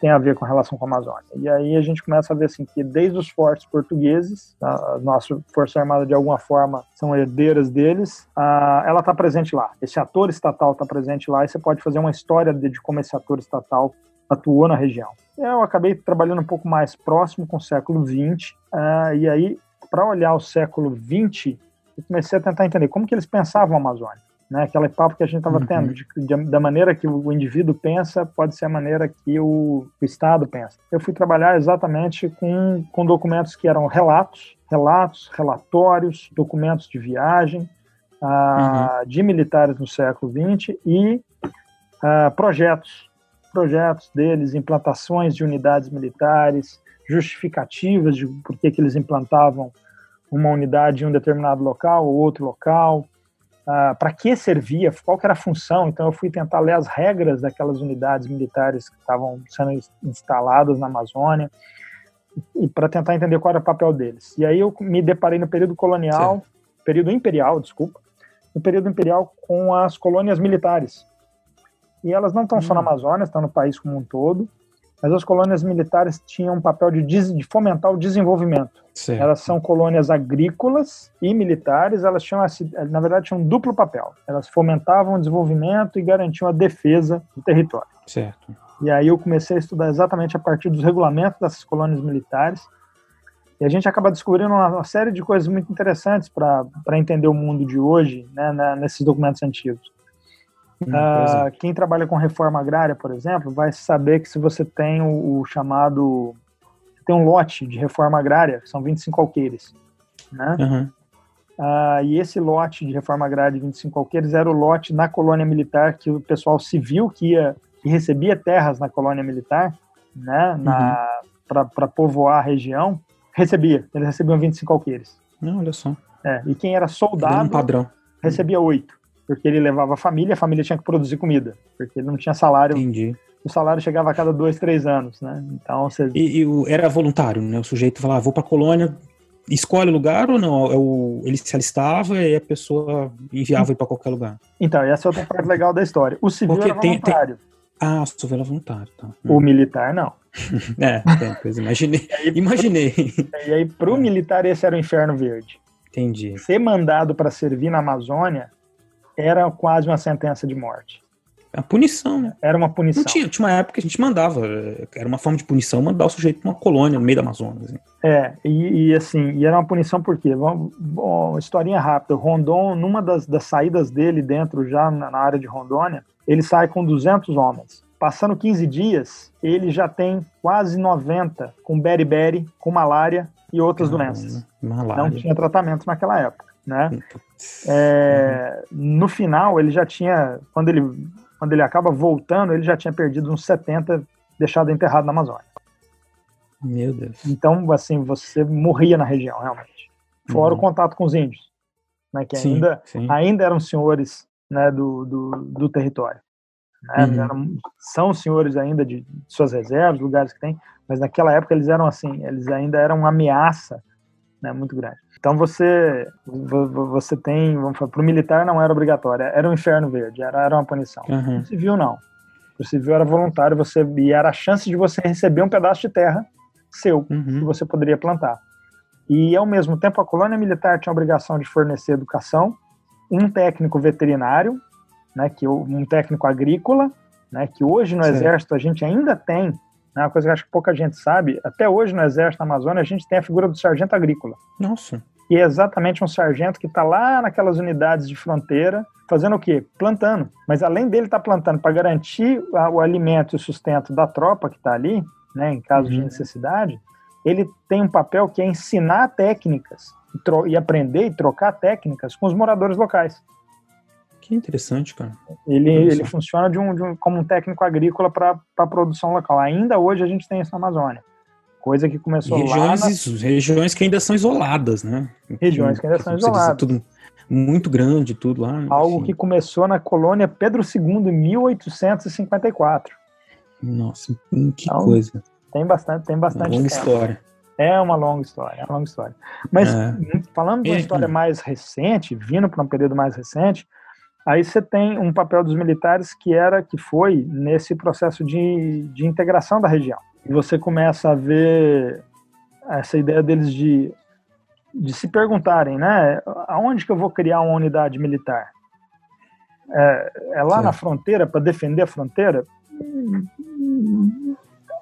tem a ver com relação com a Amazônia. E aí a gente começa a ver assim que desde os fortes portugueses, a nossa força armada de alguma forma são herdeiras deles, a, ela está presente lá. Esse ator estatal está presente lá e você pode fazer uma história de, de como esse ator estatal atuou na região. Eu acabei trabalhando um pouco mais próximo com o século XX ah, e aí para olhar o século XX eu comecei a tentar entender como que eles pensavam a Amazônia né, aquela papo que a gente estava Uhum. tendo, de, de- da maneira que o indivíduo pensa, pode ser a maneira que o, o Estado pensa. Eu fui trabalhar exatamente com, com documentos que eram relatos, relatos, relatórios, documentos de viagem ah, de militares no século XX e ah, projetos, projetos deles, implantações de unidades militares, justificativas de por que, que eles implantavam uma unidade em um determinado local ou outro local, ah, para que servia, qual que era a função. Então eu fui tentar ler as regras daquelas unidades militares que estavam sendo ins- instaladas na Amazônia e para tentar entender qual era o papel deles. E aí eu me deparei no período colonial, período imperial, desculpa, no período imperial com as colônias militares. E elas não estão só na Hum. Amazônia, estão no país como um todo, mas as colônias militares tinham um papel de, de fomentar o desenvolvimento. Elas são colônias agrícolas e militares, elas tinham, na verdade, tinham um duplo papel. Elas fomentavam o desenvolvimento e garantiam a defesa do território. Certo. E aí eu comecei a estudar exatamente a partir dos regulamentos dessas colônias militares. E a gente acaba descobrindo uma, uma série de coisas muito interessantes para entender o mundo de hoje, né, na- nesses documentos antigos. Ah, exemplo. quem trabalha com reforma agrária, por exemplo, vai saber que se você tem o, o chamado. Tem um lote de reforma agrária, são 25 alqueires. Né? Ah, e esse lote de reforma agrária de 25 alqueires era o lote na colônia militar que o pessoal civil que, ia, que recebia terras na colônia militar, né, para povoar a região, recebia. Eles recebiam 25 alqueires. Não, olha só. É, e quem era Dando um soldado padrão. recebia oito, porque ele levava a família, a família tinha que produzir comida, porque ele não tinha salário, Entendi. o salário chegava a cada dois, três anos, né? Então, você, E, e o- era voluntário, né? O sujeito falava, vou pra colônia, escolhe o lugar ou não? É o, ele se alistava e a pessoa enviava ele pra qualquer lugar. então, essa é outra parte legal da história. O civil Porque era tem- tem- voluntário, Ah, sou vela voluntário, tá. o militar não. É, é, pois imaginei. Imaginei. E aí, pro militar, esse era o inferno verde. Entendi. Ser mandado para servir na Amazônia era quase uma sentença de morte. A punição, né? Era uma punição. Não tinha, tinha uma época que a gente mandava, eh, era uma forma de punição mandar o sujeito pra uma colônia no meio da Amazônia. assim. É, e, e, assim, e era uma punição por quê? Vamos, bom, historinha rápida. Rondon, numa das, das saídas dele dentro, já na, na área de Rondônia, ele sai com 200 homens. Passando 15 dias, ele já tem quase 90 com beriberi, com malária e outras doenças. Não Malária. tinha tratamento naquela época, né? Putz. É, no final, ele já tinha, quando ele, quando ele acaba voltando, ele já tinha perdido uns 70, deixado enterrado na Amazônia. Meu Deus. Então, assim, você morria na região, realmente. Fora uhum. o contato com os índios, né, que sim, ainda, sim. ainda eram senhores né, do, do, do território. Né, uhum. eram, são senhores ainda de, de suas reservas, lugares que tem, mas naquela época eles eram assim, eles ainda eram uma ameaça né, muito grande. Então você você tem, vamos falar, para o militar não era obrigatório, era um inferno verde, era, era uma punição. Uhum. O civil não. O civil era voluntário, você e era a chance de você receber um pedaço de terra seu uhum. que você poderia plantar. E ao mesmo tempo a colônia militar tinha a obrigação de fornecer educação, um técnico veterinário, né, que um técnico agrícola, né, que hoje no Sim. exército a gente ainda tem é uma coisa que acho que pouca gente sabe. Até hoje no Exército na Amazônia a gente tem a figura do sargento agrícola. Nossa. E é exatamente um sargento que está lá naquelas unidades de fronteira, fazendo o quê? Plantando. Mas além dele estar tá plantando para garantir o alimento e o sustento da tropa que está ali, né, em caso uhum. de necessidade, ele tem um papel que é ensinar técnicas e, e aprender e trocar técnicas com os moradores locais. Que interessante, cara. Ele, ele funciona de um, de um, como um técnico agrícola para a produção local. Ainda hoje a gente tem isso na Amazônia. Coisa que começou e regiões, lá. Na... Regiões que ainda são isoladas, né? Regiões que ainda são isoladas. Tudo muito grande, tudo lá. Algo enfim. que começou na colônia Pedro II em 1854. Nossa, que então, coisa. Tem bastante, tem bastante. Uma longa tempo. história. É uma longa história, é uma longa história. Mas é. falando de uma é. história mais recente, vindo para um período mais recente, Aí você tem um papel dos militares que era, que foi nesse processo de, de integração da região. E você começa a ver essa ideia deles de, de se perguntarem, né, aonde que eu vou criar uma unidade militar? É, é lá Sim. na fronteira para defender a fronteira?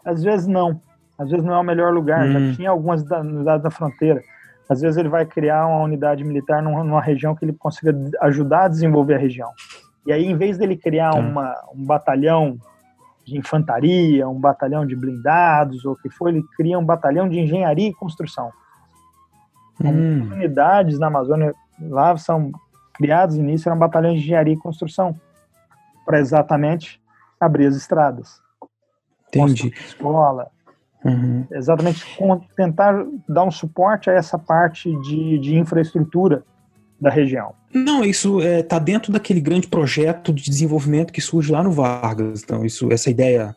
Às vezes não. Às vezes não é o melhor lugar. Hum. Já tinha algumas unidades na fronteira. Às vezes ele vai criar uma unidade militar numa, região que ele consiga ajudar a desenvolver a região. E aí, em vez dele criar uma, um batalhão de infantaria, um batalhão de blindados, ou o que for, ele cria um batalhão de engenharia e construção. Hum. unidades na Amazônia lá são criadas no início, eram batalhões de engenharia e construção, para exatamente abrir as estradas. Entendi. Escola, Uhum. Exatamente tentar dar um suporte a essa parte de, de infraestrutura da região. Não, isso está é, tá dentro daquele grande projeto de desenvolvimento que surge lá no Vargas. Então, isso, essa ideia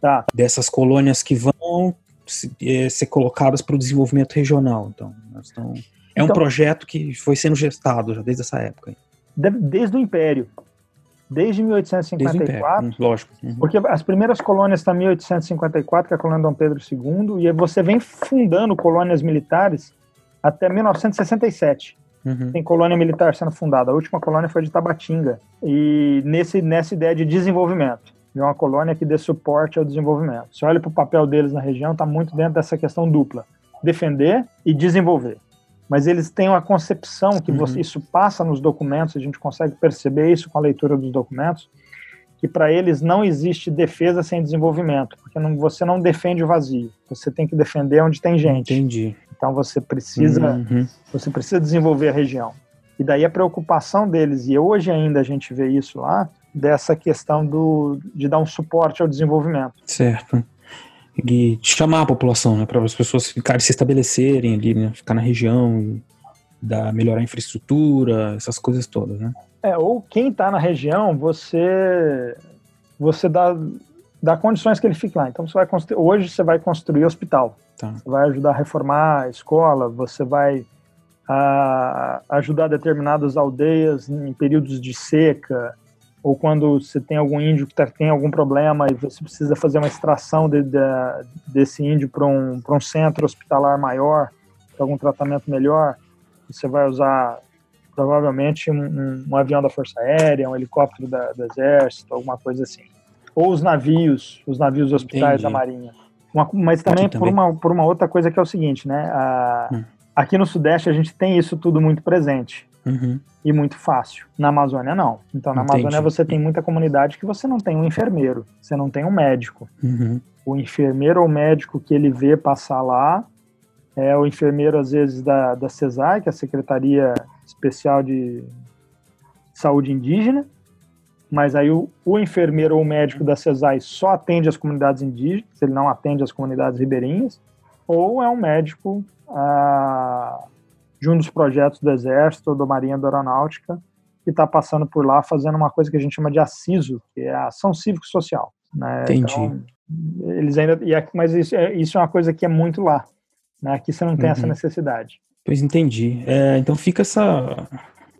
tá. dessas colônias que vão é, ser colocadas para o desenvolvimento regional. Então, é um então, projeto que foi sendo gestado já desde essa época. Desde o Império desde 1854. Desde lógico. Uhum. Porque as primeiras colônias estão em 1854, que é a colônia Dom Pedro II, e você vem fundando colônias militares até 1967. Uhum. Tem colônia militar sendo fundada. A última colônia foi de Tabatinga. E nesse, nessa ideia de desenvolvimento. De uma colônia que dê suporte ao desenvolvimento. Você olha para o papel deles na região, está muito dentro dessa questão dupla: defender e desenvolver mas eles têm uma concepção que você, uhum. isso passa nos documentos, a gente consegue perceber isso com a leitura dos documentos, que para eles não existe defesa sem desenvolvimento, porque não, você não defende o vazio, você tem que defender onde tem gente. Entendi. Então você precisa, uhum. você precisa desenvolver a região. E daí a preocupação deles, e hoje ainda a gente vê isso lá, dessa questão do, de dar um suporte ao desenvolvimento. Certo de chamar a população, né, para as pessoas ficarem se estabelecerem ali, né, ficar na região, da melhorar a infraestrutura, essas coisas todas, né? É, ou quem está na região, você você dá, dá condições que ele fique lá. Então você vai construir, hoje você vai construir hospital, tá. você vai ajudar a reformar a escola, você vai a, ajudar determinadas aldeias em períodos de seca, ou quando você tem algum índio que tá, tem algum problema e você precisa fazer uma extração de, de, desse índio para um, um centro hospitalar maior, para algum tratamento melhor, você vai usar provavelmente um, um, avião da Força Aérea, um helicóptero da, do Exército, alguma coisa assim. Ou os navios, os navios hospitais Entendi. da Marinha. Uma, mas também, também, Por, uma, por uma outra coisa que é o seguinte, né? A, hum. Aqui no Sudeste a gente tem isso tudo muito presente. Uhum. E muito fácil. Na Amazônia, não. Então, na Entendi. Amazônia, você tem muita comunidade que você não tem um enfermeiro, você não tem um médico. Uhum. O enfermeiro ou médico que ele vê passar lá é o enfermeiro, às vezes, da, da CESAI, que é a Secretaria Especial de Saúde Indígena, mas aí o, o enfermeiro ou o médico da CESAI só atende as comunidades indígenas, ele não atende as comunidades ribeirinhas. ou é um médico ah, de um dos projetos do Exército ou da Marinha da Aeronáutica que está passando por lá fazendo uma coisa que a gente chama de assiso, que é a ação cívico-social. Né? Entendi. Então, eles ainda, mas isso, é, isso é uma coisa que é muito lá. Né? Aqui você não tem uhum. essa necessidade. Pois entendi. É, então fica essa,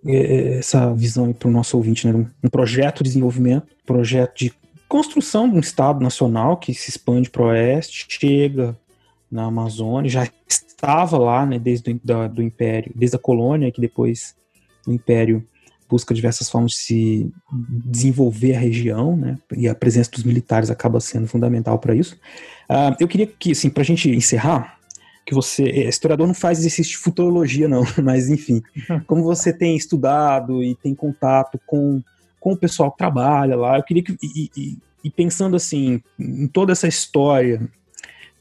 é, essa visão para o nosso ouvinte, né? Um projeto de desenvolvimento, projeto de construção de um Estado nacional que se expande para o oeste, chega na Amazônia, já estava lá, né, desde o da, do Império, desde a colônia, que depois o Império busca diversas formas de se desenvolver a região, né, e a presença dos militares acaba sendo fundamental para isso. Uh, eu queria que, assim, para a gente encerrar, que você, é, historiador não faz exercício de futurologia não, mas enfim, como você tem estudado e tem contato com, com o pessoal que trabalha lá, eu queria que, e, e, e pensando assim, em toda essa história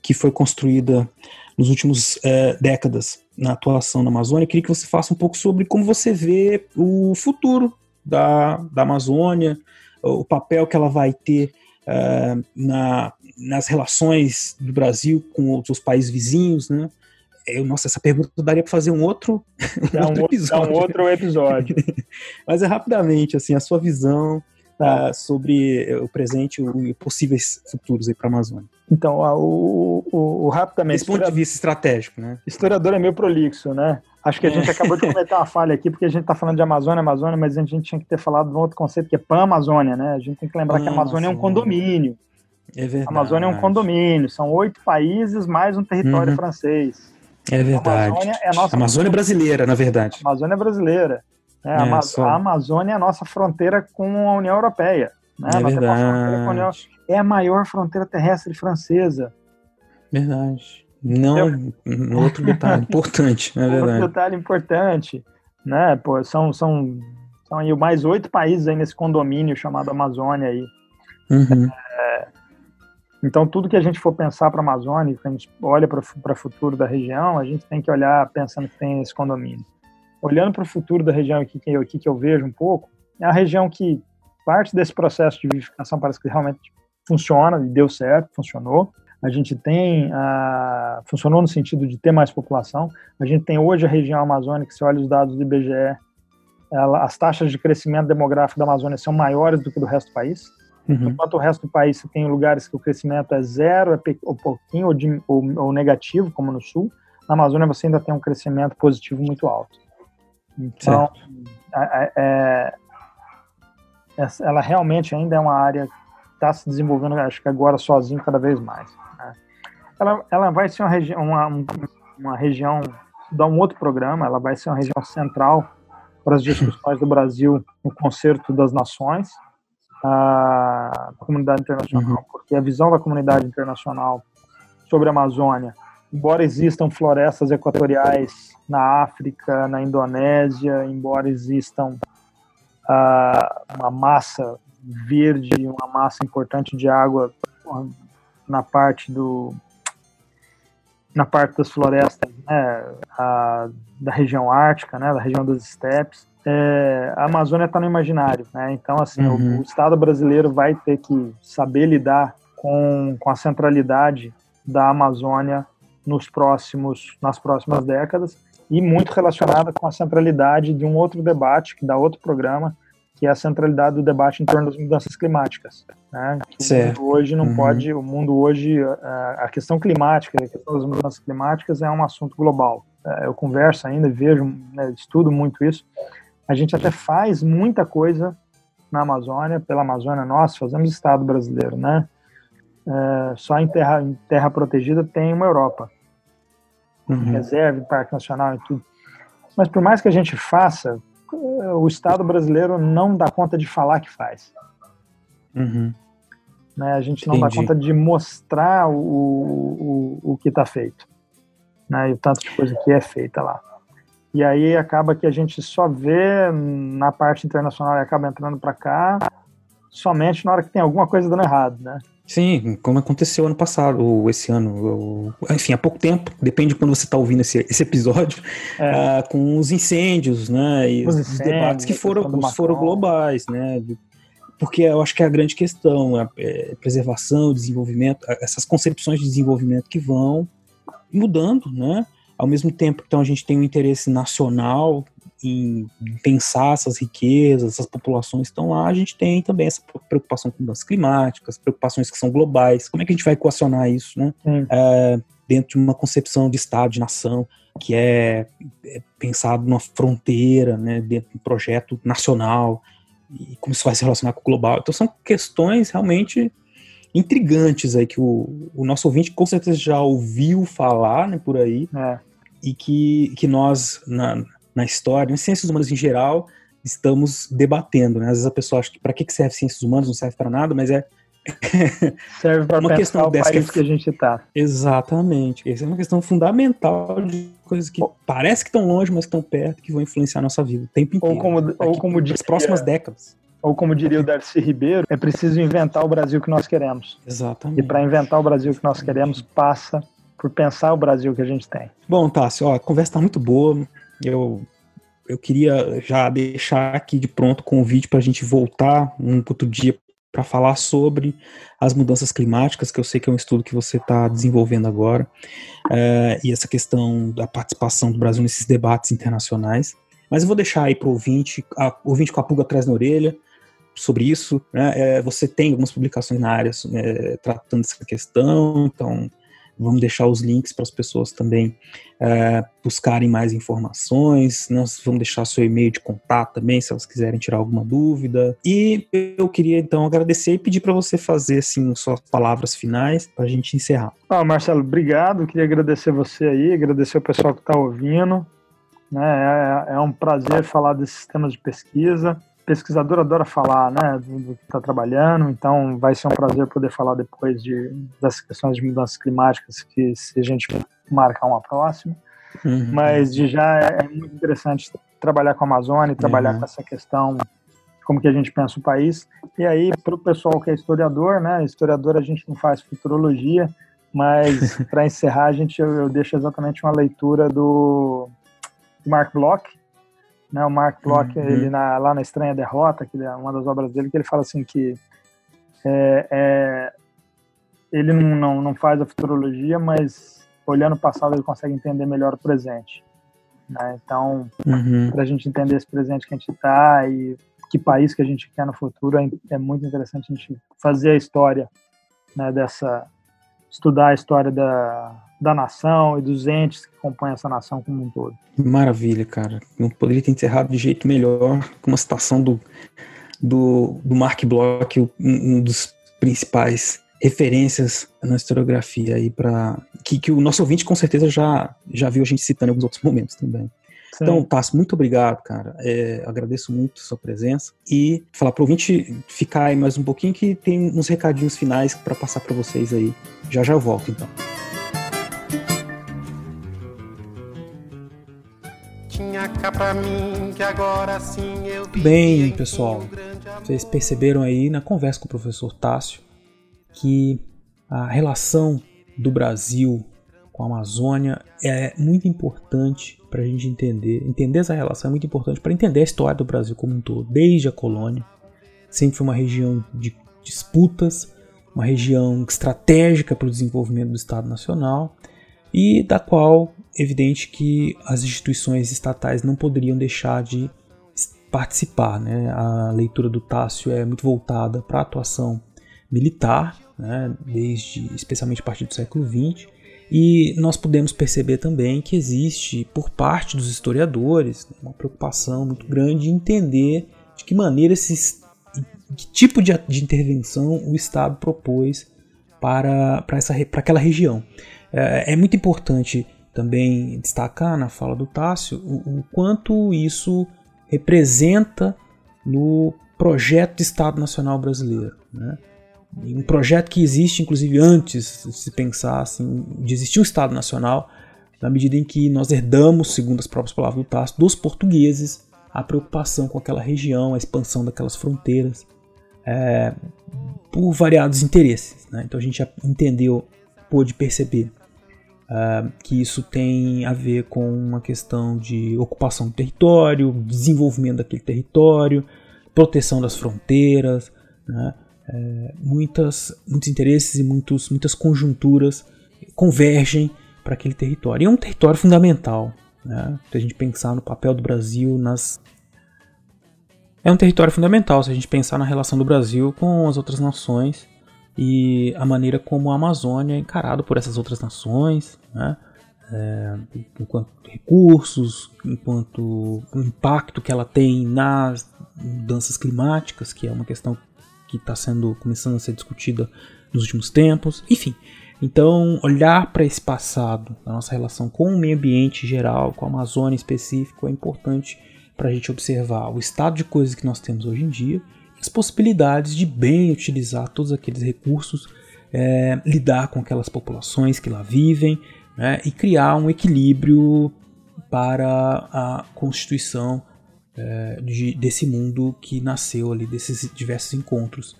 que foi construída nos últimos é, décadas na atuação na Amazônia, eu queria que você faça um pouco sobre como você vê o futuro da, da Amazônia, o papel que ela vai ter uh, na, nas relações do Brasil com outros países vizinhos, né? Eu, nossa, essa pergunta daria para fazer um outro, um outro episódio. um outro episódio. Mas é rapidamente, assim, a sua visão uh, sobre o presente e possíveis futuros para a Amazônia. Então, o, o, o rapidamente. Desse ponto de vista estratégico, né? Historiador é meio prolixo, né? Acho que a gente é. acabou de cometer uma falha aqui, porque a gente está falando de Amazônia, Amazônia, mas a gente tinha que ter falado de um outro conceito que é Pan-Amazônia, né? A gente tem que lembrar que a Amazônia é um condomínio. É verdade. A Amazônia é um condomínio, são oito países mais um território uhum. francês. É verdade. A Amazônia é a nossa. A Amazônia brasileira, na verdade. A Amazônia é brasileira. Né? É, a, só... a Amazônia é a nossa fronteira com a União Europeia. Né? É verdade. União... É a maior fronteira terrestre francesa. Verdade. Não, Eu... outro detalhe importante, é verdade. Outro detalhe importante, né? Pô, são, são, são aí mais oito países aí nesse condomínio chamado Amazônia aí. Uhum. É, então, tudo que a gente for pensar para a Amazônia, que a gente olha para o futuro da região, a gente tem que olhar pensando que tem esse condomínio. Olhando para o futuro da região aqui que, eu, aqui que eu vejo um pouco, é a região que parte desse processo de vivificação parece que realmente funciona e deu certo, funcionou. A gente tem, uh, funcionou no sentido de ter mais população. A gente tem hoje a região amazônica, se olha os dados do IBGE, ela, as taxas de crescimento demográfico da Amazônia são maiores do que do resto do país. Uhum. Enquanto o resto do país você tem lugares que o crescimento é zero, é ou pouquinho, ou, de, ou, ou, negativo, como no sul, na Amazônia você ainda tem um crescimento positivo muito alto. Então, é, é, ela realmente ainda é uma área que está se desenvolvendo, acho que agora sozinho, cada vez mais. Né? Ela, ela vai ser uma, regi uma, uma região, dá um outro programa, ela vai ser uma região central para as discussões do Brasil no concerto das nações, a comunidade internacional, uhum. porque a visão da comunidade internacional sobre a Amazônia, embora existam florestas equatoriais na África, na Indonésia, embora existam uh, uma massa verde, uma massa importante de água na parte do na parte das florestas né, a, da região ártica, né, da região das estepes, é, a Amazônia está no imaginário, né? Então, assim, uhum. o, o, Estado brasileiro vai ter que saber lidar com, com a centralidade da Amazônia nos próximos, nas próximas décadas e muito relacionada com a centralidade de um outro debate que dá outro programa, que é a centralidade do debate em torno das mudanças climáticas. Né? O mundo hoje não uhum. pode, o mundo hoje, a questão climática, a questão das mudanças climáticas é um assunto global. É, eu converso ainda, vejo, né, estudo muito isso. A gente até faz muita coisa na Amazônia, pela Amazônia nossa, fazemos Estado brasileiro, né? É, só em terra, em terra protegida tem uma Europa. Uhum. Reserva, Parque Nacional e tudo. Mas por mais que a gente faça, o Estado brasileiro não dá conta de falar que faz. Uhum. Né? A gente não Entendi. dá conta de mostrar o, o, o que está feito. Né? E o tanto de coisa que é feita lá. E aí acaba que a gente só vê na parte internacional e acaba entrando para cá somente na hora que tem alguma coisa dando errado, né? Sim, como aconteceu ano passado, ou esse ano, ou, enfim, há pouco tempo, depende de quando você está ouvindo esse, esse episódio, é. uh, com os incêndios, né, e os, os incêndios, debates que foram, foram globais, né, porque eu acho que é a grande questão, a, é, preservação, desenvolvimento, essas concepções de desenvolvimento que vão mudando, né? Ao mesmo tempo, então, a gente tem um interesse nacional em pensar essas riquezas, essas populações estão lá, a gente tem também essa preocupação com mudanças climáticas, preocupações que são globais. Como é que a gente vai equacionar isso, né? É, dentro de uma concepção de Estado, de nação, que é, é pensado numa fronteira, né, dentro de um projeto nacional, e como isso vai se relacionar com o global. Então são questões realmente intrigantes aí que o, o nosso ouvinte com certeza já ouviu falar né, por aí é. E que, que nós na, na história, nas ciências humanas em geral, estamos debatendo. Né? Às vezes a pessoa acha que para que serve ciências humanas, não serve para nada, mas é serve para uma questão dessa país que, a gente está. Exatamente. Essa é uma questão fundamental de coisas que parece que estão longe, mas estão perto, que vão influenciar a nossa vida o tempo inteiro. Ou como, ou como diria, próximas décadas. Ou como diria o Darcy Ribeiro, é preciso inventar o Brasil que nós queremos. Exatamente. E para inventar o Brasil que nós queremos, passa por pensar o Brasil que a gente tem. Bom, Tássio, ó, a conversa está muito boa. Eu, eu queria já deixar aqui de pronto o convite para a gente voltar um outro dia para falar sobre as mudanças climáticas, que eu sei que é um estudo que você está desenvolvendo agora, é, e essa questão da participação do Brasil nesses debates internacionais. Mas eu vou deixar aí para o ouvinte, a, ouvinte com a pulga atrás na orelha, sobre isso. Né? É, você tem algumas publicações na área é, tratando dessa questão, então Vamos deixar os links para as pessoas também é, buscarem mais informações. Nós vamos deixar seu e-mail de contato também, se elas quiserem tirar alguma dúvida. E eu queria então agradecer e pedir para você fazer assim suas palavras finais para a gente encerrar. Ah, Marcelo, obrigado. Queria agradecer você aí, agradecer o pessoal que está ouvindo. Né? É, é um prazer falar desses temas de pesquisa pesquisador adora falar, né, do, que está trabalhando, então vai ser um prazer poder falar depois de, das questões de mudanças climáticas, que se a gente marcar uma próxima. Uhum. Mas de já é, é muito interessante trabalhar com a Amazônia, trabalhar uhum. com essa questão, como que a gente pensa o país. E aí, para o pessoal que é historiador, né, historiador a gente não faz futurologia, mas para encerrar, a gente, eu, eu deixo exatamente uma leitura do Mark Bloch, né, o Mark Bloch, uhum. ele na, lá na Estranha Derrota, que é uma das obras dele, que ele fala assim que é, é, ele não, não, não faz a futurologia, mas olhando o passado ele consegue entender melhor o presente. Né? Então, uhum. para a gente entender esse presente que a gente está e que país que a gente quer no futuro, é, é muito interessante a gente fazer a história né, dessa, estudar a história da, da nação e dos entes que compõem essa nação como um todo. Maravilha, cara. Não poderia ter encerrado de jeito melhor com uma citação do, do, do Mark Bloch, um, um dos principais referências na historiografia aí para que, que o nosso ouvinte com certeza já já viu a gente citando em alguns outros momentos também. Sim. Então, Tasso, muito obrigado, cara. É, agradeço muito a sua presença e falar para o ouvinte ficar aí mais um pouquinho que tem uns recadinhos finais para passar para vocês aí. Já já eu volto, então. Bem, pessoal, vocês perceberam aí na conversa com o professor Tássio que a relação do Brasil com a Amazônia é muito importante para a gente entender. Entender essa relação é muito importante para entender a história do Brasil como um todo, desde a colônia. Sempre foi uma região de disputas, uma região estratégica para o desenvolvimento do Estado Nacional e da qual evidente que as instituições estatais não poderiam deixar de participar. Né? A leitura do Tássio é muito voltada para a atuação militar, né? desde especialmente a partir do século XX, e nós podemos perceber também que existe, por parte dos historiadores, uma preocupação muito grande de entender de que maneira esses, que tipo de, de intervenção o Estado propôs para, para, essa, para aquela região. É, é muito importante também destacar na fala do Tássio o, o quanto isso representa no projeto de Estado Nacional Brasileiro. Né? Um projeto que existe, inclusive, antes de se pensar assim, de existir um Estado Nacional, na medida em que nós herdamos, segundo as próprias palavras do Tássio, dos portugueses a preocupação com aquela região, a expansão daquelas fronteiras, é, por variados interesses. Né? Então a gente entendeu, pôde perceber Uh, que isso tem a ver com uma questão de ocupação do território, desenvolvimento daquele território, proteção das fronteiras, né? é, muitas, muitos interesses e muitos, muitas conjunturas convergem para aquele território. E é um território fundamental, né? Se a gente pensar no papel do Brasil nas é um território fundamental se a gente pensar na relação do Brasil com as outras nações e a maneira como a Amazônia é encarada por essas outras nações, né? É, enquanto recursos, enquanto o impacto que ela tem nas mudanças climáticas, que é uma questão que está sendo começando a ser discutida nos últimos tempos, enfim. Então, olhar para esse passado, a nossa relação com o meio ambiente geral, com a Amazônia em específico, é importante para a gente observar o estado de coisas que nós temos hoje em dia, as possibilidades de bem utilizar todos aqueles recursos, é, lidar com aquelas populações que lá vivem né, e criar um equilíbrio para a constituição é, de, desse mundo que nasceu ali, desses diversos encontros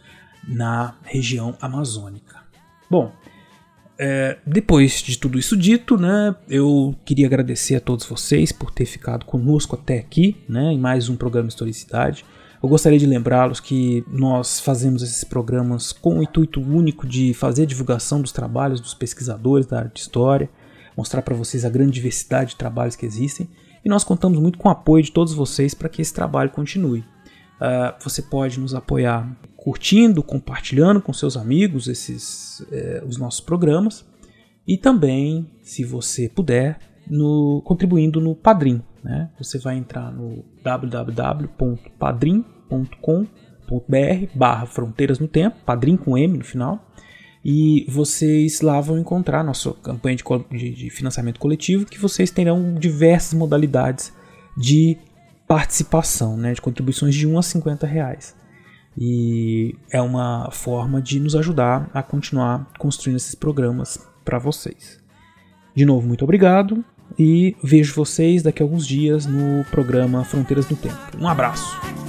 na região amazônica. Bom, é, depois de tudo isso dito, né, eu queria agradecer a todos vocês por ter ficado conosco até aqui, né, em mais um programa Historicidade. Eu gostaria de lembrá-los que nós fazemos esses programas com o intuito único de fazer divulgação dos trabalhos dos pesquisadores da área de história, mostrar para vocês a grande diversidade de trabalhos que existem, e nós contamos muito com o apoio de todos vocês para que esse trabalho continue. Uh, você pode nos apoiar curtindo, compartilhando com seus amigos esses é, os nossos programas e também, se você puder, no, contribuindo no Padrim. Né? Você vai entrar no www.padrim.com.br barra Fronteiras no Tempo, Padrim com M no final, e vocês lá vão encontrar nossa campanha de, de, financiamento coletivo, que vocês terão diversas modalidades de participação, né, de contribuições de 1 a 50 reais. E é uma forma de nos ajudar a continuar construindo esses programas para vocês. De novo, muito obrigado e vejo vocês daqui a alguns dias no programa Fronteiras do Tempo. Um abraço!